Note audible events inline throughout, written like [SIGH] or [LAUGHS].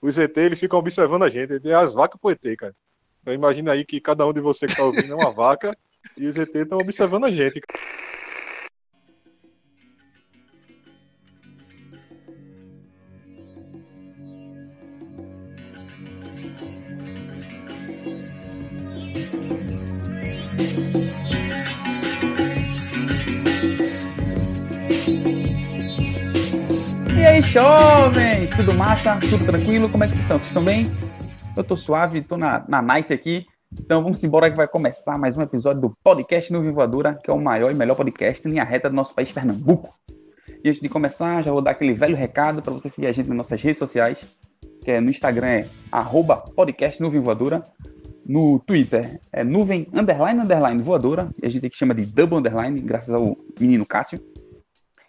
os ET eles ficam observando a gente. As vacas pro ET, cara. Então imagina aí que cada um de você que tá ouvindo é uma vaca e os ET estão observando a gente. E jovens? Tudo massa? Tudo tranquilo? Como é que vocês estão? Vocês estão bem? Eu tô suave, tô na, na nice aqui. Então vamos embora que vai começar mais um episódio do podcast no Voadora, que é o maior e melhor podcast em linha reta do nosso país, Pernambuco. E antes de começar, já vou dar aquele velho recado para você seguir a gente nas nossas redes sociais, que é no Instagram é arroba podcast nuvem voadora, no Twitter é nuvem underline underline voadora, e a gente que chama de double underline, graças ao menino Cássio.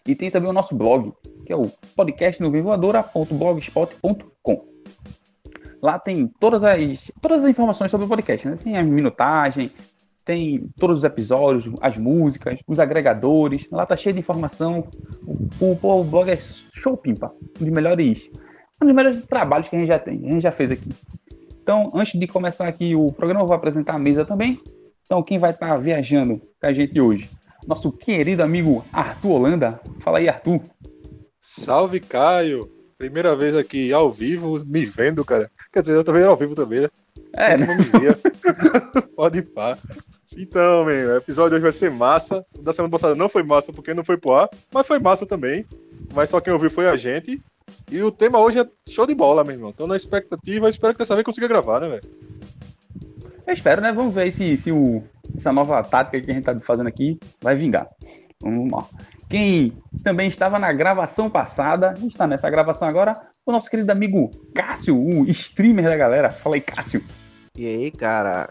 E tem também o nosso blog, que é o podcastnuvenvoadora.blogspot.com. Lá tem todas as, todas as informações sobre o podcast, né? Tem a minutagem, tem todos os episódios, as músicas, os agregadores. Lá tá cheio de informação. O, o, o blog é show pimpa, um dos melhores, um dos melhores trabalhos que a gente já tem, a gente já fez aqui. Então, antes de começar aqui o programa, eu vou apresentar a mesa também. Então, quem vai estar tá viajando com a gente hoje? Nosso querido amigo Arthur Holanda. Fala aí, Arthur. Salve, Caio. Primeira vez aqui ao vivo, me vendo, cara. Quer dizer, eu também ao vivo também, né? É, não me via. [LAUGHS] Pode ir pá. Então, meu, o episódio hoje vai ser massa. O da semana passada não foi massa porque não foi pro ar, mas foi massa também. Mas só quem ouviu foi a gente. E o tema hoje é show de bola, meu irmão. Tô na expectativa, espero que dessa vez consiga gravar, né, velho? Eu espero, né? Vamos ver se, se o, essa nova tática que a gente tá fazendo aqui vai vingar. Vamos lá. Quem também estava na gravação passada, está nessa gravação agora, o nosso querido amigo Cássio, o streamer da galera. Fala aí, Cássio. E aí, cara?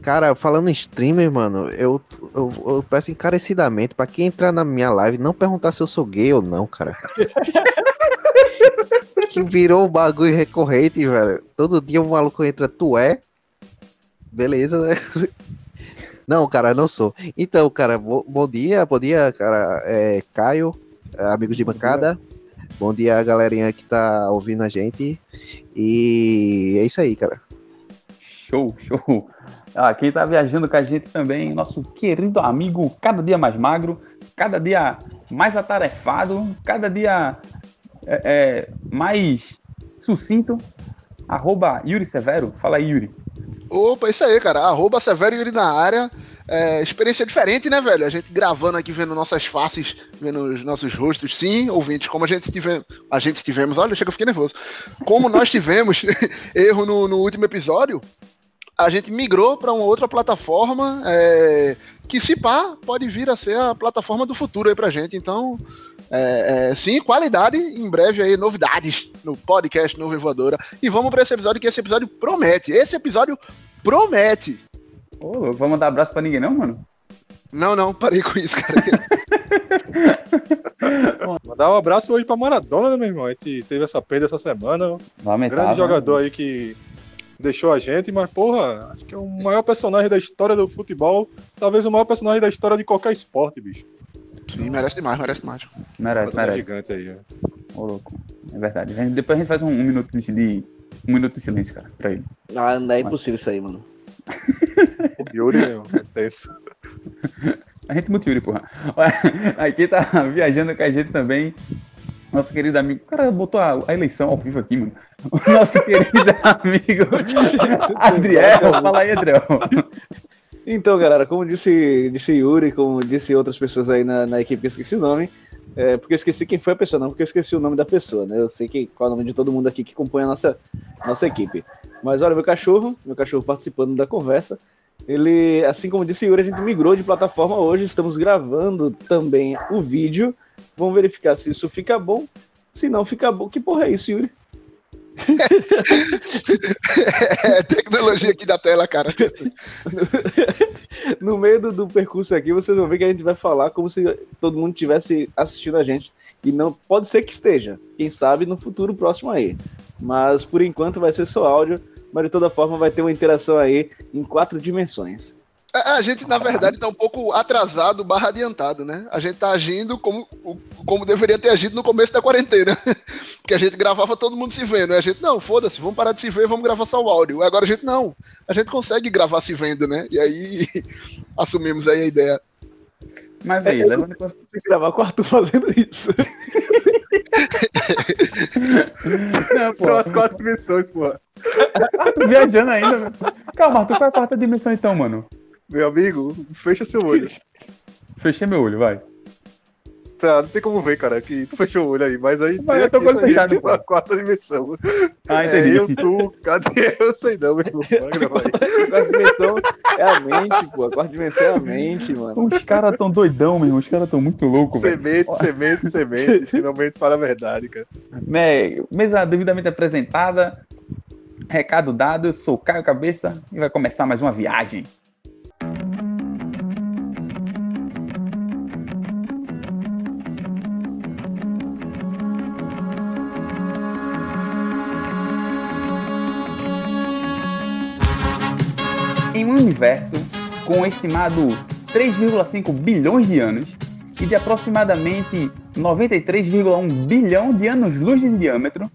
Cara, falando em streamer, mano, eu, eu, eu peço encarecidamente para quem entrar na minha live não perguntar se eu sou gay ou não, cara. [LAUGHS] que virou um bagulho recorrente, velho. Todo dia um maluco entra, tu é? Beleza, né? [LAUGHS] Não, cara, não sou. Então, cara, bo bom dia, bom dia, cara. É, Caio, amigos de bancada. Bom dia, galerinha que tá ouvindo a gente. E é isso aí, cara. Show, show. Ah, quem tá viajando com a gente também, nosso querido amigo, cada dia mais magro, cada dia mais atarefado, cada dia é, é, mais sucinto. Arroba Yuri Severo. Fala aí, Yuri. Opa, isso aí, cara. Arroba Severo Yuri na área. É, experiência diferente, né, velho? A gente gravando aqui, vendo nossas faces, vendo os nossos rostos. Sim, ouvintes, como a gente tivemos. A gente tivemos, olha, chega, eu fiquei nervoso. Como nós [LAUGHS] tivemos [LAUGHS] erro no, no último episódio, a gente migrou para uma outra plataforma é, que, se pá, pode vir a ser a plataforma do futuro aí pra gente. Então, é, é, sim, qualidade, em breve aí, novidades no podcast Nuvem Voadora. E vamos para esse episódio, que esse episódio promete. Esse episódio promete. Ô, vamos dar abraço pra ninguém, não, mano? Não, não, parei com isso, cara. [LAUGHS] Mandar um abraço hoje pra Maradona, né, meu irmão? A gente teve essa perda essa semana. Lamentável, Grande jogador né? aí que deixou a gente, mas, porra, acho que é o maior personagem da história do futebol. Talvez o maior personagem da história de qualquer esporte, bicho. Sim, merece demais, merece demais. Merece, merece. gigante aí. né? Ô, louco. É verdade. Depois a gente faz um, um minuto de, de- um minuto de silêncio, cara, pra ele. Ah, não é impossível isso aí, mano. O [LAUGHS] Yuri, meu, é tenso. [LAUGHS] A gente muito Yuri, porra. Olha, quem tá [LAUGHS] viajando com a gente também, nosso querido amigo. O cara botou a, a eleição ao vivo aqui, mano. O nosso [LAUGHS] querido amigo [LAUGHS] Adriel. Fala aí, Adriel. Então, galera, como disse, disse Yuri, como disse outras pessoas aí na, na equipe eu esqueci o nome, é, porque eu esqueci quem foi a pessoa, não porque eu esqueci o nome da pessoa, né? Eu sei que, qual é o nome de todo mundo aqui que compõe a nossa, nossa equipe. Mas olha, meu cachorro, meu cachorro participando da conversa, ele, assim como disse Yuri, a gente migrou de plataforma hoje, estamos gravando também o vídeo. Vamos verificar se isso fica bom. Se não fica bom, que porra é isso, Yuri? [LAUGHS] É tecnologia aqui da tela, cara. no meio do, do percurso aqui, vocês vão ver que a gente vai falar como se todo mundo estivesse assistindo a gente. E não pode ser que esteja. Quem sabe no futuro próximo aí. Mas por enquanto vai ser só áudio. Mas de toda forma vai ter uma interação aí em quatro dimensões. A a gente, na verdade, tá um pouco atrasado barra adiantado, né? A gente tá agindo como, como deveria ter agido no começo da quarentena. [LAUGHS] Porque a gente gravava todo mundo se vendo. E a gente, não, foda-se, vamos parar de se ver, vamos gravar só o áudio. Agora a gente, não, a gente consegue gravar se vendo, né? E aí [LAUGHS] assumimos aí a ideia. Mas aí, levando em consideração. Tem que gravar com o Arthur fazendo isso. [LAUGHS] Não, São pô, as quatro dimensões, porra. Arthur viajando ainda. velho. Calma, Arthur, qual é a quarta dimensão então, mano? Meu amigo, fecha seu olho. [LAUGHS] Fechei meu olho, vai. Tá, não tem como ver, cara, que tu fechou o olho aí, mas aí. Mas eu tô com o olho aquilo aí, fechado, que é A quarta dimensão. Ah, É, entendi. eu, tu, cadê? [LAUGHS] Eu sei não, meu irmão. A quarta dimensão é a mente, pô. A quarta dimensão é a mente, mano. Os caras tão doidão, meu irmão. Os caras tão muito loucos, velho. Semente, semente, semente. Finalmente fala a verdade, cara. Né, mesa devidamente apresentada. Recado dado, eu sou o Caio Cabeça e vai começar mais uma viagem. Universo com estimado 3,5 bilhões de anos e de aproximadamente 93,1 bilhão de anos-luz de diâmetro,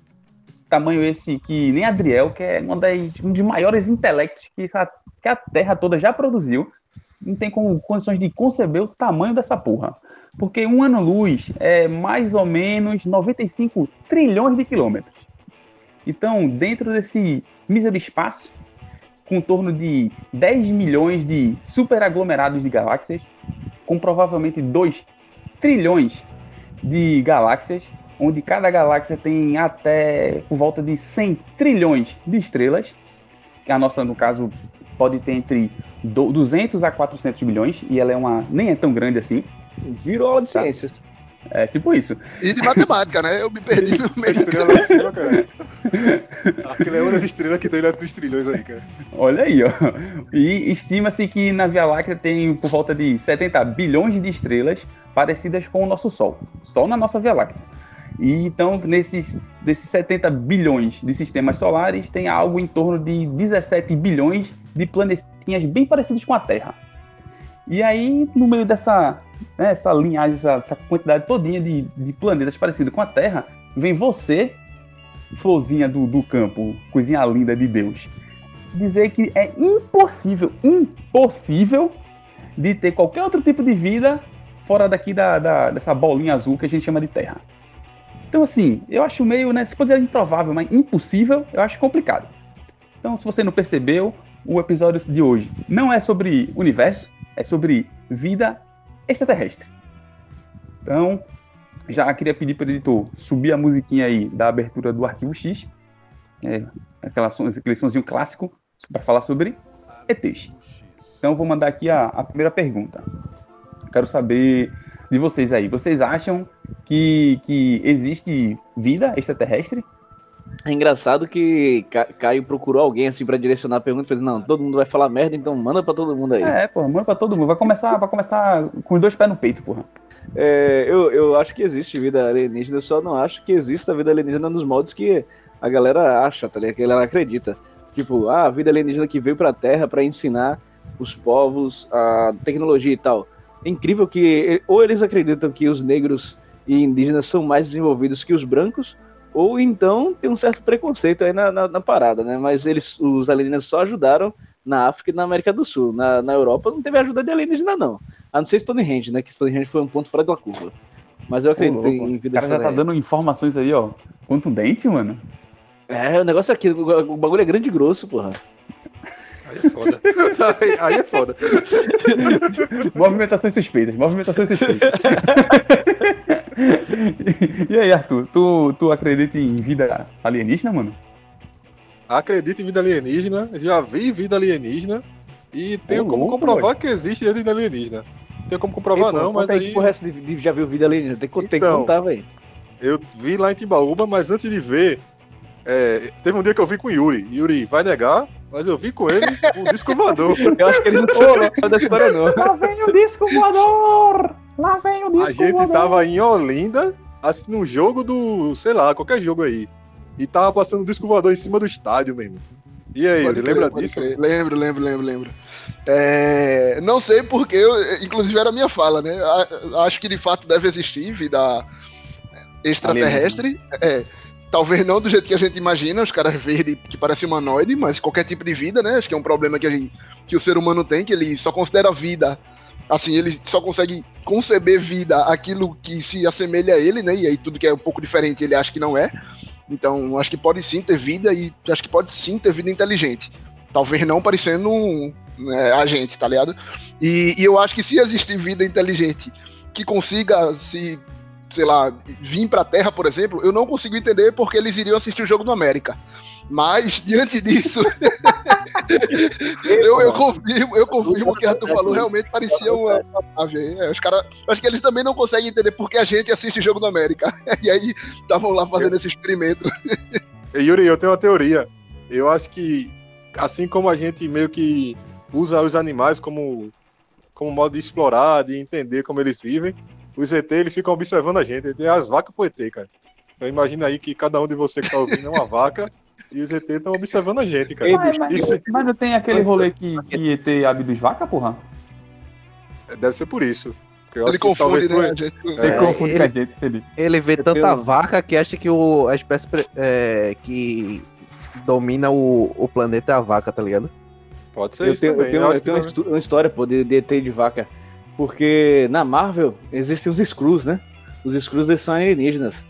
tamanho esse que nem Adriel, que é uma das, um dos maiores intelectos que, que a Terra toda já produziu, não tem como, condições de conceber o tamanho dessa porra. Porque um ano-luz é mais ou menos 95 trilhões de quilômetros. Então, dentro desse mísero espaço, com torno de 10 milhões de superaglomerados de galáxias, com provavelmente 2 trilhões de galáxias, onde cada galáxia tem até por volta de 100 trilhões de estrelas. A nossa, no caso, pode ter entre do- 200 a 400 bilhões, e ela é uma nem é tão grande assim. Virou aula de ciências. É tipo isso. E de matemática, né? Eu me perdi no [LAUGHS] meio. estrela lá em cima, cara. Aquilo é uma das estrelas que tem lá dos trilhões aí, cara. Olha aí, ó. E estima-se que na Via Láctea tem por volta de 70 bilhões de estrelas parecidas com o nosso Sol. Sol na nossa Via Láctea. E então, nesses, desses 70 bilhões de sistemas solares, tem algo em torno de 17 bilhões de planetinhas bem parecidos com a Terra. E aí, no meio dessa né, essa linhagem, essa, essa quantidade todinha de, de planetas parecidos com a Terra, vem você, florzinha do, do campo, coisinha linda de Deus, dizer que é impossível, impossível de ter qualquer outro tipo de vida fora daqui da, da- dessa bolinha azul que a gente chama de Terra. Então, assim, eu acho meio, né? Se pode dizer improvável, mas impossível, eu acho complicado. Então, se você não percebeu, o episódio de hoje não é sobre universo, é sobre vida extraterrestre. Então, já queria pedir para o editor subir a musiquinha aí da abertura do Arquivo X, é, aquela som- aquele sonzinho clássico, para falar sobre ETs. Então, vou mandar aqui a, a primeira pergunta. Quero saber de vocês aí. Vocês acham que, que existe vida extraterrestre? É engraçado que Ca- Caio procurou alguém assim pra direcionar a pergunta e fez, não, todo mundo vai falar merda, então manda pra todo mundo aí. É, pô, manda pra todo mundo. Vai começar, vai começar com os dois pés no peito, porra. É, eu, eu acho que existe vida alienígena, eu só não acho que exista vida alienígena nos modos que a galera acha, tá ligado? Que a galera acredita. Tipo, ah, a vida alienígena que veio pra Terra pra ensinar os povos a tecnologia e tal. É incrível que ou eles acreditam que os negros e indígenas são mais desenvolvidos que os brancos, ou então tem um certo preconceito aí na, na, na parada, né? Mas eles, os alienígenas só ajudaram na África e na América do Sul. Na, na Europa não teve ajuda de alienígena, não. A não ser Stonehenge, né? Que Stonehenge foi um ponto fora da curva. Mas eu acredito louco, em o vida cara já tá dando informações aí, ó. Contundente, mano. É, o negócio é aqui, o o bagulho é grande e grosso, porra. Aí é foda. Aí, [LAUGHS] aí é foda. Movimentações suspeitas, movimentações suspeitas. [LAUGHS] e aí, Arthur, tu, tu acredita em vida alienígena, mano? Acredito em vida alienígena, já vi vida alienígena e tenho Ô, como louco, comprovar que existe vida alienígena. Não tenho como comprovar, Ei, pô, não, mas aí aí é essa de, de já viu vida alienígena. Tem que, tem que Então. contar, velho. eu vi lá em Timbaúba, mas antes de ver, é, teve um dia que eu vi com o Yuri. Yuri vai negar, mas eu vi com ele um disco voador. [LAUGHS] Eu acho que ele não falou da história, não. Lá vem o disco voador! Lá vem o disco A gente tava em Olinda assistindo um jogo do, sei lá, qualquer jogo aí. E tava passando o disco voador em cima do estádio mesmo. E aí, Pode ele crer, lembra pode disso? crer. Lembro, lembro, lembro, lembro. É, não sei porque, eu, inclusive era a minha fala, né? A- Acho que de fato deve existir vida extraterrestre. É, talvez não do jeito que a gente imagina, os caras verdes que parecem humanoide, mas qualquer tipo de vida, né? Acho que é um problema que, a gente, que o ser humano tem, que ele só considera vida, assim, ele só consegue conceber vida aquilo que se assemelha a ele, né? E aí tudo que é um pouco diferente ele acha que não é. Então, acho que pode sim ter vida e acho que pode sim ter vida inteligente. Talvez não parecendo um né, a gente, tá ligado? E, e eu acho que se existir vida inteligente que consiga se sei lá, vir pra Terra, por exemplo, eu não consigo entender porque eles iriam assistir o jogo do América. Mas, [LAUGHS] diante disso, [LAUGHS] eu, eu confirmo, eu confirmo que Arthur falou, realmente parecia uma, nave. É, os caras, acho que eles também não conseguem entender porque a gente assiste o jogo do América. [LAUGHS] E aí, estavam lá fazendo esse experimento. Yuri, eu tenho uma teoria. Eu acho que, assim como a gente meio que usa os animais como, como modo de explorar, de entender como eles vivem, os ET eles ficam observando a gente. Tem as vacas pro ET, cara. Então imagina aí que cada um de você que tá ouvindo é uma vaca e os ET estão observando a gente, cara. Mas, mas, Isso- mas não tem aquele rolê que, que ET abduz vaca, porra? Deve ser por isso. Eu Ele confunde, né? gente- Ele É, confunde ele- com a gente. Ele vê Eu tanta tenho- vaca que acha que o, a espécie é, que domina o, o planeta é a vaca, tá ligado? Pode ser Eu isso tenho, eu também. tenho, eu eu acho que tenho uma, uma história, pô, de, de ET de vaca. Porque na Marvel existem os Skrulls, né? Os Skrulls eles são alienígenas.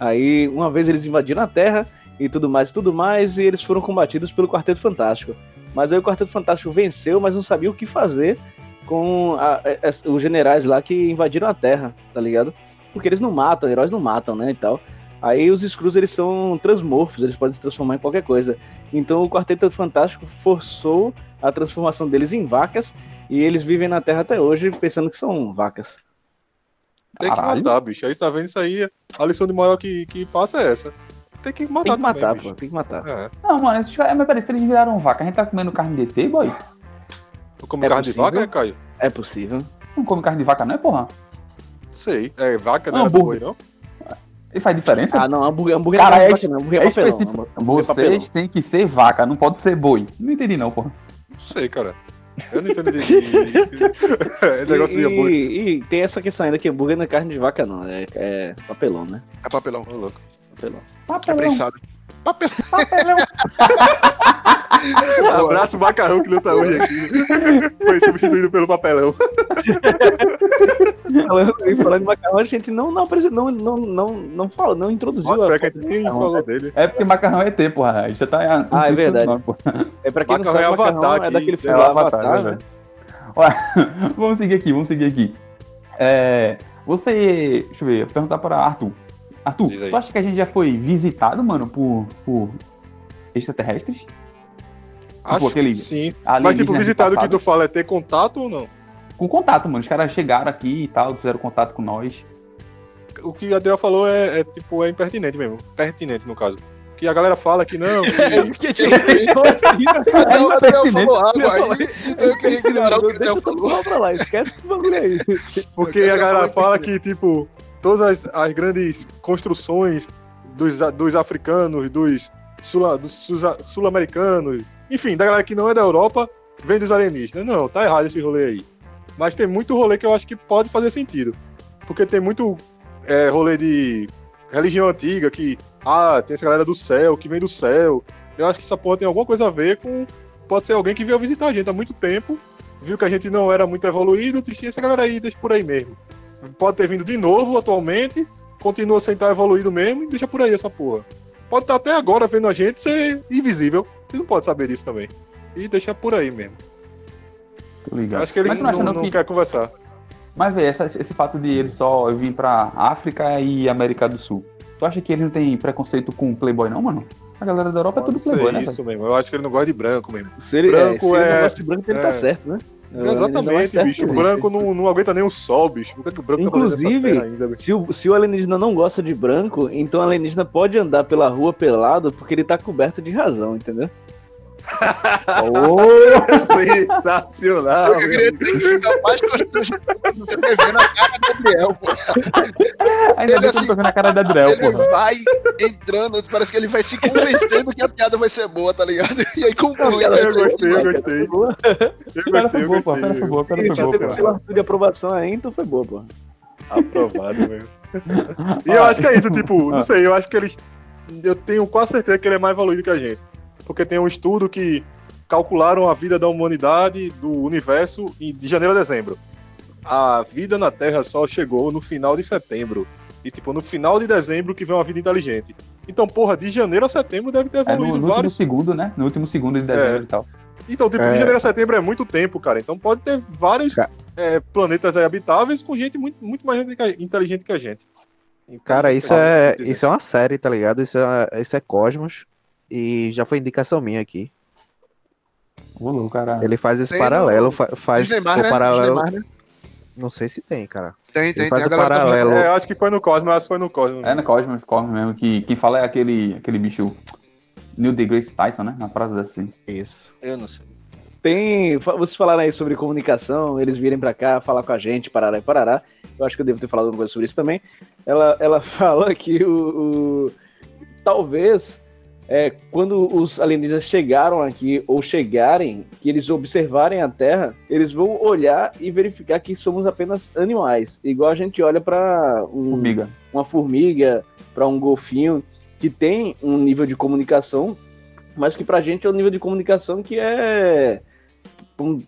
Aí uma vez eles invadiram a Terra e tudo mais tudo mais, e eles foram combatidos pelo Quarteto Fantástico. Mas aí o Quarteto Fantástico venceu, mas não sabia o que fazer com a- a- os generais lá que invadiram a Terra, tá ligado? Porque eles não matam, heróis não matam, né, e tal. Aí os Skrulls, eles são transmorfos, eles podem se transformar em qualquer coisa. Então o Quarteto Fantástico forçou a transformação deles em vacas e eles vivem na Terra até hoje pensando que são vacas. Tem que Caralho. matar, bicho. Aí tá vendo isso aí? A lição de moral que, que passa é essa. Tem que matar Tem que matar, também, pô, bicho. tem que matar. É. Não, mano, esses caras. Mas peraí, se eles viraram vaca, a gente tá comendo carne de ET, boy? Tu come É carne de possível? vaca, né, Caio? É possível. Não come carne de vaca, não é, porra? Sei. É vaca, não é boi, não? E faz diferença? Ah, não, hambúrguer, hambúrguer Cara, é é, vaca, não, hambúrguer é é papelão. específico. hambúrguer é papelão. Vocês têm que ser vaca, não pode ser boi. Não entendi, não, porra. Não sei, cara. Eu não entendo de. [LAUGHS] de... é negócio de E, hambúrguer. e, e tem essa questão ainda que hambúrguer não é carne de vaca, não. É, é papelão, né? É papelão. Ô, louco. Papelão. É Papelão, prensado. Papelão. [LAUGHS] papelão. Abraço o macarrão que luta hoje aqui. Foi substituído pelo papelão. Falando, falando de macarrão, a gente não, não, não, não, não, não, fala, não introduziu Pode a ser que nem falou dele. É porque macarrão é porra. A gente já tá. Ah, é verdade. Não, porra. É pra quem Macarrão não é sabe, Avatar macarrão é aqui, daquele é filme do Avatar, Avatar, é né? Olha, [LAUGHS] vamos seguir aqui, vamos seguir aqui. É, você. Deixa eu ver, perguntar para Arthur. Arthur, tu acha que a gente já foi visitado, mano, por, por extraterrestres? Acho aquele que sim. Mas, tipo, do visitado que tu fala é ter contato ou não? Com contato, mano. Os caras chegaram aqui e tal, fizeram contato com nós. O que o Adriel falou é, é, tipo, é impertinente mesmo. Pertinente, no caso. Que a galera fala que não, [LAUGHS] que Porque, tipo, Até o Adriel falou água aí, então [LAUGHS] eu queria ignorar o que o Adriel eu falou. lá, esquece esse bagulho aí. Porque a galera fala que, tipo, todas as, as grandes construções dos, dos africanos, dos sul- dos sul- sul-americanos, enfim, da galera que não é da Europa, vem dos alienígenas. Não, tá errado esse rolê aí. Mas tem muito rolê que eu acho que pode fazer sentido. Porque tem muito é, rolê de religião antiga que, ah, tem essa galera do céu, que vem do céu. Eu acho que essa porra tem alguma coisa a ver com. Pode ser alguém que veio visitar a gente há muito tempo, viu que a gente não era muito evoluído, tinha essa galera aí, por aí mesmo. Pode ter vindo de novo atualmente, continua sem estar evoluído mesmo e deixa por aí essa porra. Pode estar até agora vendo a gente ser invisível. Você não pode saber disso também. E deixa por aí mesmo. Tô ligado. acho que eles não, não que- querem conversar. Mas, velho, essa- esse fato de ele só vir pra África e América do Sul. Tu acha que ele não tem preconceito com Playboy, não, mano? A galera da Europa é tudo Pode ser Playboy, né? isso mesmo. Eu acho que ele não gosta de branco mesmo. Se ele, Branco é, se ele é- não gosta de branco, ele tá é. certo, né? Exatamente, bicho. O branco não, não aguenta nem o sol, bicho. Por que, o branco tá Inclusive, terra ainda, bicho? Se o, se o alienígena não gosta de branco, então o alienígena pode andar pela rua pelado porque ele tá coberto de razão, entendeu? [LAUGHS] Sensacional. Eu queria fica mais você vai ver na cara do Gabriel, pô. Ainda Ele bem que eu não assim, tô vendo a cara da Adriel, Ele porra. vai entrando, parece que ele vai se convencendo que a piada vai ser boa, tá ligado? E aí conclui. Eu ser gostei, eu gostei. Eu gostei, foi eu pô. Gostei. piada foi boa, a piada foi boa, pô. Se de aprovação então foi boa, pô. Aprovado mesmo. [LAUGHS] E eu acho que é isso, tipo, não sei, eu acho que eles eu tenho quase certeza que ele é mais evoluído que a gente. Porque tem um estudo que calcularam a vida da humanidade, do universo, em- de janeiro a dezembro. A vida na Terra só chegou no final de setembro. E, tipo, no final de dezembro que vem uma vida inteligente. Então, porra, de janeiro a setembro deve ter É no, evoluído no último vários. segundo, né? No último segundo de dezembro É. e tal. Então, tipo, É. de janeiro a setembro é muito tempo, cara. Então pode ter vários Ca- é, planetas aí habitáveis com gente muito, muito mais inteligente que a gente. Então, Cara, isso fala, é, dizer. isso é uma série, tá ligado? Isso é, isso é Cosmos. E já foi indicação minha aqui. Louco, cara. Ele faz esse Tem paralelo, no- fa- faz Disney+, o né? paralelo. Né? Não sei se tem, cara. Tem, Ele tem, faz tem. O paralelo. É, acho que foi no Cosmos, acho que foi no Cosmos. É no Cosmos, Cosmos mesmo, que quem fala é aquele, aquele bicho Neil deGrasse Tyson, né? Na parada assim. Isso. Eu não sei. Tem. Vocês falaram aí sobre comunicação, eles virem pra cá falar com a gente, parará e parará. Eu acho que eu devo ter falado alguma coisa sobre isso também. Ela, ela [LAUGHS] fala que o. o- talvez é, quando os alienígenas chegaram aqui ou chegarem, que eles observarem a Terra, eles vão olhar e verificar que somos apenas animais. Igual a gente olha pra um, Formiga. uma formiga, para um golfinho, que tem um nível de comunicação, mas que pra gente é um nível de comunicação que é,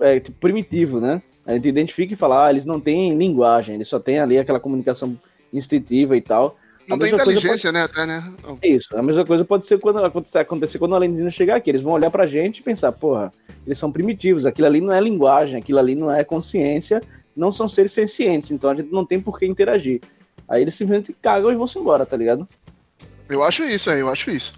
é, tipo, primitivo, né? A gente identifica e fala, ah, eles não têm linguagem, eles só têm ali aquela comunicação instintiva e tal. Não A tem inteligência, né? Até, né? É isso. A mesma coisa pode ser quando acontecer, acontecer quando o alienígena chegar aqui. Eles vão olhar pra gente e pensar, porra, eles são primitivos, aquilo ali não é linguagem, aquilo ali não é consciência, não são seres sencientes, então a gente não tem por que interagir. Aí eles simplesmente cagam e vão se embora, tá ligado? Eu acho isso aí, eu acho isso.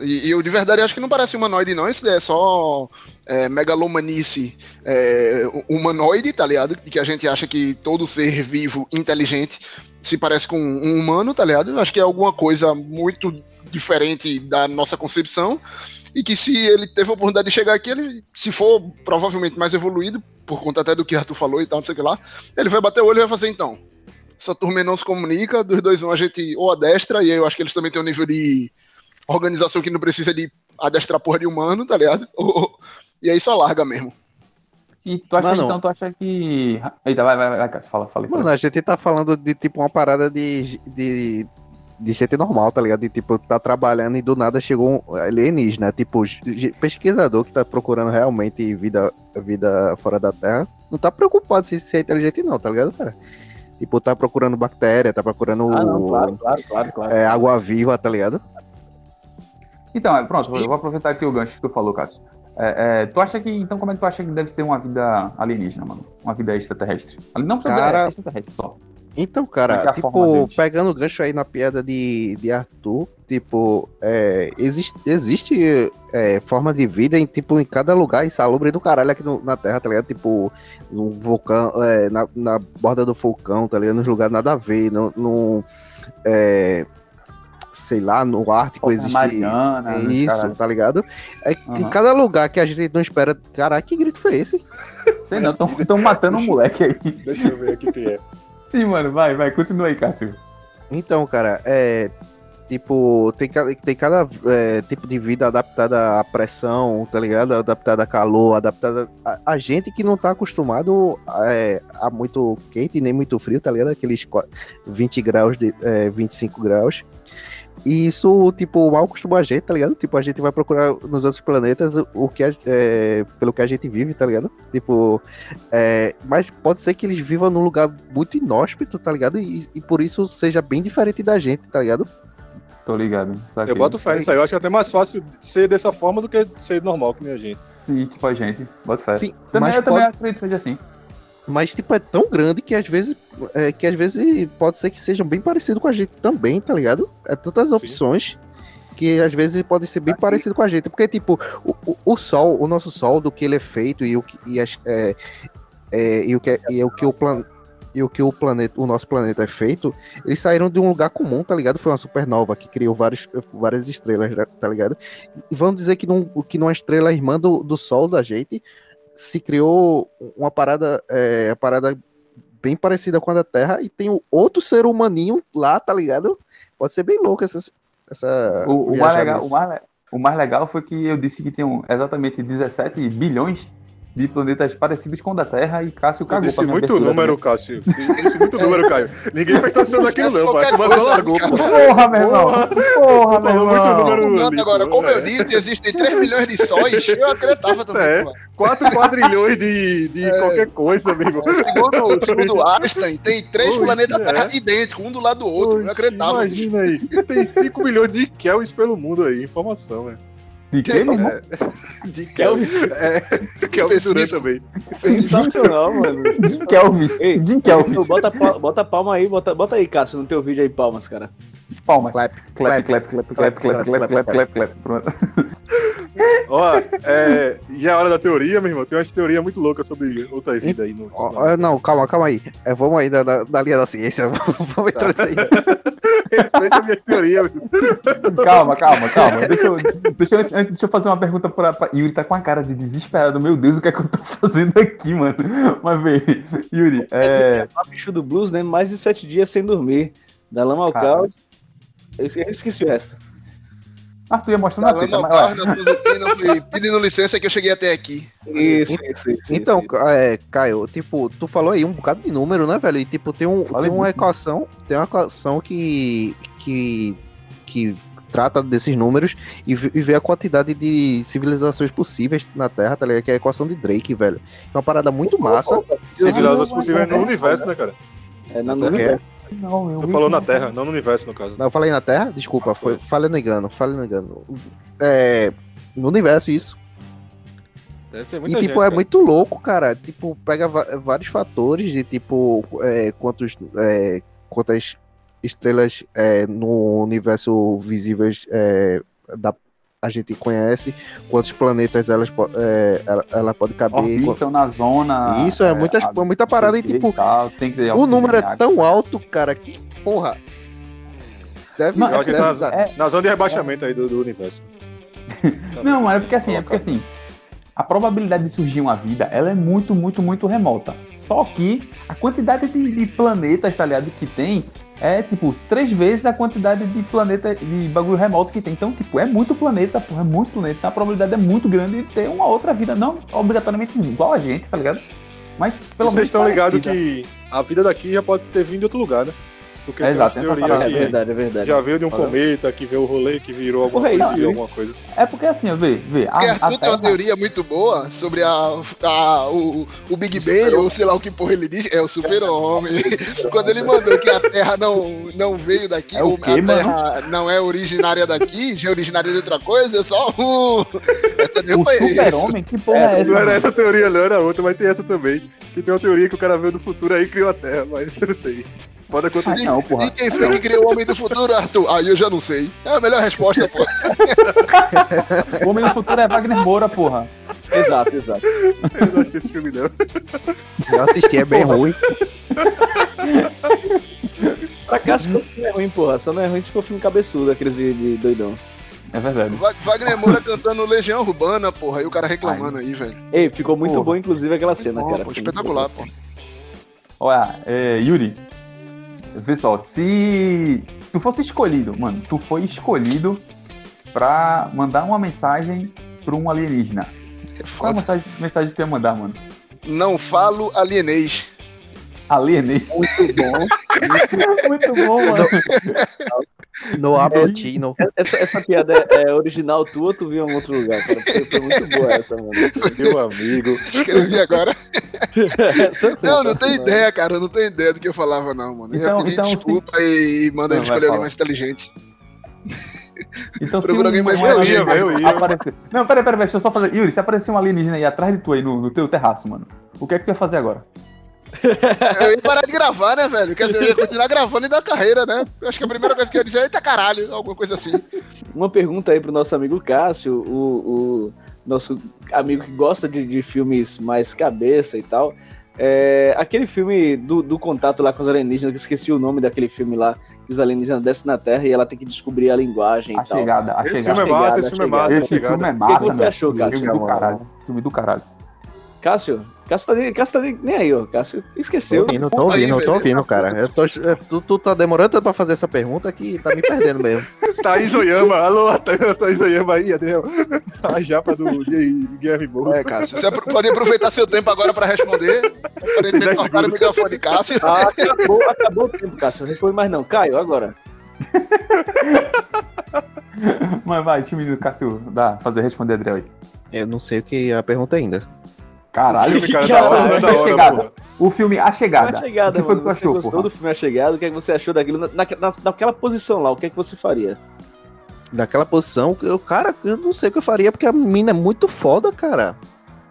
E, e eu de verdade acho que não parece humanoide, não. Isso é só é, megalomanice é, humanoide, tá ligado? Que a gente acha que todo ser vivo, inteligente, se parece com um humano, tá ligado? Eu acho que é alguma coisa muito diferente da nossa concepção. E que se ele teve a oportunidade de chegar aqui, ele, se for provavelmente mais evoluído, por conta até do que Arthur falou e tal, não sei o que lá, ele vai bater o olho e vai fazer então. Essa turma não se comunica, dos dois um a gente ou adestra, e aí eu acho que eles também têm um nível de organização que não precisa de adestrar porra de humano, tá ligado? [LAUGHS] Ou- e aí só larga mesmo. E tu acha, Mano. então, tu acha que. Eita, vai, vai, vai, Cássio, fala, fala. Mano, fala. a gente tá falando de tipo uma parada de, de, de gente normal, tá ligado? De tipo, tá trabalhando e do nada chegou um alienígena. Tipo, ge- pesquisador que tá procurando realmente vida, vida fora da Terra, não tá preocupado se se é inteligente, não, tá ligado, cara? Tipo, tá procurando bactéria, tá procurando Ah, não, claro, claro, claro, claro. é, água viva, tá ligado? Então, é, pronto, eu vou aproveitar aqui o gancho que tu falou, Cássio. É, é, tu acha que. Então, como é que tu acha que deve ser uma vida alienígena, mano? Uma vida extraterrestre? Não precisa Cara- ser extraterrestre só. Então, Como é é cara, tipo, pegando o gancho aí na piada de, de Arthur, tipo, é, existe, existe é, forma de vida em, tipo, em cada lugar insalubre do caralho aqui no- na Terra, tá ligado? Tipo, no vulcão, é, na, na borda do vulcão, tá ligado? Nos lugares nada a ver, no, no, é, sei lá, no Ártico Força existe... Mariana, É isso, caralho. tá ligado? É, Em Aham. cada lugar que a gente não espera. Caralho, que grito foi esse? Sei não, estão matando um moleque aí. Deixa eu ver aqui quem é. [LAUGHS] Sim, mano, vai, vai, continua aí, Cássio. Então, cara, é. Tipo, tem, ca- tem cada é, tipo de vida adaptada à pressão, tá ligado? Adaptada a calor, adaptada a, a gente que não tá acostumado é, a muito quente nem muito frio, tá ligado? Aqueles qua- 20 graus, de, é, 25 graus. E isso, tipo, mal acostuma a gente, tá ligado? Tipo, a gente vai procurar nos outros planetas o- que a- é, pelo que a gente vive, tá ligado? Tipo, é, mas pode ser que eles vivam num lugar muito inóspito, tá ligado? E, e por isso seja bem diferente da gente, tá ligado? Tô ligado. saquei. Eu boto fé nisso aí. Eu acho que é até mais fácil ser dessa forma do que ser normal, que nem a gente. Sim, tipo a gente. Bota fé. Sim, também, mas eu também pode- acredito que seja assim. Mas, tipo, é tão grande que às vezes é, que às vezes pode ser que sejam bem parecidos com a gente também, tá ligado? É tantas opções que às vezes pode ser bem parecido com a gente. Porque, tipo, o, o, o Sol, o nosso Sol, do que ele é feito e o que, e as, é, é, e o que, e o, que o plan, e o que o planeta, o nosso planeta é feito, eles saíram de um lugar comum, tá ligado? Foi uma supernova que criou vários, várias estrelas, tá ligado? E vamos dizer que, num, que numa estrela irmã do, do Sol da gente se criou uma parada, é, uma parada bem parecida com a da Terra e tem o outro ser humaninho lá, tá ligado? Pode ser bem louco essa. essa O, o mais legal, o, mais, o mais legal foi que eu disse que tinham exatamente 17 bilhões de planetas parecidos com o da Terra e Cássio Tu cagou disse muito abertura, número, Cássio. Disse muito número, Caio. Ninguém prestou atenção naquilo, não, pai. Tu só largou, né? Porra, meu irmão! Porra. Porra, meu irmão! número. Argumento agora, como eu É. disse, existem 3 milhões de sóis, eu acreditava também. É. pô. 4 quadrilhões de, de É. qualquer coisa, meu irmão. Segundo, segundo Einstein, tem três Oxe, planetas é. Terra idênticos, um do lado do outro. eu acreditava. Imagina aí. Tem 5 milhões de Kelvins pelo mundo aí. Informação, né? De meu irmão? De Kelvin. É, Kelvin também. Sensacional, mano. Jim Kelvin. Ei, Jim Kelvin. Então, bota, bota palma aí, bota, bota aí, Cássio, no teu vídeo aí, palmas, cara. Palmas. Clap, Clap, clap, clap, clap, clap, clap, clap, clap, clap. Pronto. Ó, é, já é hora da teoria, meu irmão. Tem umas teorias muito loucas sobre outra vida aí no. Ó, não, calma, calma aí. É, vamos aí na, na, na linha da ciência. vamos entrar nisso aí. Respeita a minha teoria. Calma, calma, calma. Deixa eu, deixa eu, deixa eu fazer uma pergunta pra, pra. Yuri tá com a cara de desesperado. Meu Deus, o que é que eu tô fazendo aqui, mano? Mas vem, Yuri, é. A bicho do blues, né? Mais de sete dias sem dormir. Da lama ao caos. Eu eu esqueci o resto. Arthur ia mostrando a Falando teta, mas fui pedindo licença que eu cheguei até aqui. Isso, isso, isso. Então, isso. é, Caio, tipo, tu falou aí um bocado de número, né, velho? E tipo, tem, um, Falei tem uma muito. equação, tem uma equação que, que, que trata desses números e, vê- e vê a quantidade de civilizações possíveis na Terra, tá ligado? Que é a equação de Drake, velho. É uma parada muito massa. Civilizações possíveis no universo, né, cara? É, na Até nuvem. Não, eu Tu falou na Terra, não no universo, no caso. Não, eu falei na Terra? Desculpa, foi, falei no engano, falei no engano. É, no universo, isso. Deve ter E, tipo, gente, é cara. muito louco, cara. Tipo, pega vários fatores de, tipo, é, quantos, é, quantas estrelas é, no universo visíveis é, da, a gente conhece, quantos planetas elas, é, ela, ela pode caber. Orbitam na zona. Isso, é muitas- a- muita parada e, tipo, tal, O número é tão alto, cara, que, porra. Deve, Não, que deve- tá na, é- na zona de rebaixamento aí do, do universo. [LAUGHS] Não, mas é porque assim, é porque assim, a probabilidade de surgir uma vida, ela é muito, muito, muito remota. Só que a quantidade de, de planetas, tá ligado, que tem, é tipo três vezes a quantidade de planeta de bagulho remoto que tem. Então, tipo, é muito planeta, porra, é muito planeta. Então a probabilidade é muito grande de ter uma outra vida, não obrigatoriamente igual a gente, tá ligado? Mas pelo E vocês menos estão ligados que a vida daqui já pode ter vindo de outro lugar, né? Porque É exato, parada É verdade, é verdade. já veio de um Olha. cometa, que veio o rolê, que virou alguma é coisa, virou hein? alguma coisa. É porque assim, vê, vê, a, Porque a Arthur tem uma teoria muito boa sobre a, a- o, o Big Bang, ou sei lá o que porra ele diz, é o super-homem. [LAUGHS] Quando ele mandou que a Terra não, não veio daqui, É o quê, a Terra não é originária daqui, já é originária de outra coisa, é só um. [LAUGHS] Essa o isso. super-homem, que porra é, essa? Não era essa teoria, não era outra, mas tem essa também. Que tem uma teoria que o cara veio do futuro aí e criou a Terra, mas [LAUGHS] eu não sei. Pode acontecer. Ah, não, porra. E quem foi que criou o Homem do Futuro, Arthur? Aí eu já não sei. É a melhor resposta, [LAUGHS] pô. O Homem do Futuro é Wagner Moura, porra. Exato, exato. Eu não acho desse filme, não. Eu assisti, é bem ruim. Pra Cássio não é ruim, porra. Só não é ruim se for filme cabeçudo, aqueles de, de doidão. É verdade. Wagner Moura cantando Legião Urbana, porra. E o cara reclamando aí, velho. Ei, ficou muito Porra. bom, inclusive, aquela cena, Pô, cara. pô, espetacular, pô. Olha, é, Yuri, vê só, se tu fosse escolhido, mano, tu foi escolhido pra mandar uma mensagem pra um alienígena. É Qual é a mensagem, mensagem que tu ia mandar, mano? Não falo alienês. Alienígena. Muito bom. [LAUGHS] Muito bom, mano. [LAUGHS] No Abrotino. Essa, essa piada é, é original tua ou tu viu em algum outro lugar, cara? Foi, foi muito boa essa, mano. Meu amigo. Escrevi agora. [LAUGHS] Não, não tem sensacional. ideia, cara. Eu não tenho ideia do que eu falava, não, mano. Eu Então- ia pedir então, desculpa e manda Não, ele vai escolher alguém mais inteligente. Então, [LAUGHS] se Procura alguém mais um eu ia, alienígena eu ia. aparecer... Não, peraí, peraí, deixa eu só fazer. Yuri, se aparecer um alienígena aí atrás de tu aí no, no teu terraço, mano, o que é que tu ia fazer agora? Eu ia parar de gravar, né, velho? Quer dizer, eu ia continuar gravando e dar carreira, né? Eu acho que a primeira coisa que eu ia dizer é eita caralho, alguma coisa assim. Uma pergunta aí pro nosso amigo Cássio, o, o nosso amigo que gosta de, de filmes mais cabeça e tal. É, aquele filme do, do contato lá com os alienígenas, que eu esqueci o nome daquele filme lá, que os alienígenas descem na Terra e ela tem que descobrir a linguagem A e tal. chegada, a Esse chegada. filme é massa, chegada, esse filme é massa. Esse filme é que massa, né? cara? Filme do caralho. Filme do caralho. Cássio, Cássio tá, nem, Cássio tá nem, nem aí, ó. Cássio esqueceu. Tô ouvindo, tô Aí, ouvindo, tô velho. ouvindo, cara. Eu tô, eu- tu, tu tá demorando tanto pra fazer essa pergunta que tá me perdendo mesmo. [LAUGHS] Thaís Oyama, alô, Tha- Thaís Oyama aí, Adriel. A japa do Gui- Guilherme Boulos. É, Cássio, você pode aproveitar seu tempo agora pra responder. Tem Aparentemente, 10 cortaram o microfone de Cássio. Ah, acabou, acabou o tempo, Cássio. Não responde mais não. Caio, agora. [LAUGHS] Mas vai, time do Cássio, dá, fazer responder Adriel aí. Eu não sei o que é a pergunta ainda. Caralho, Filme, cara, já [LAUGHS] da hora, foi da a hora, chegada. O filme A Chegada. A chegada, o que foi mano. que tu Você achou, gostou porra? do filme A Chegada? O que, é que você achou daquilo? Na, na- naquela posição lá, o que é que você faria? Naquela posição, eu, cara, eu não sei o que eu faria, porque a mina é muito foda, cara.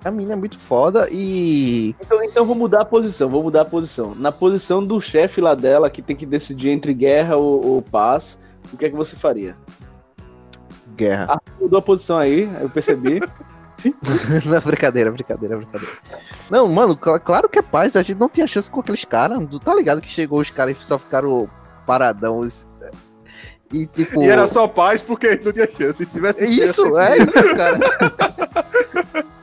A mina é muito foda e. Então, então vou mudar a posição, vou mudar a posição. Na posição do chefe lá dela, que tem que decidir entre guerra ou, ou paz, o que é que você faria? Guerra. Ah, mudou a posição aí, eu percebi. [LAUGHS] [LAUGHS] não, brincadeira, brincadeira, brincadeira. Não, mano, cl- claro que é paz. A gente não tinha chance com aqueles caras. Tu tá ligado que chegou os caras e só ficaram paradão. E tipo. E era só paz porque a gente não tinha chance. Se tivesse Isso, chance, é isso, cara. [LAUGHS]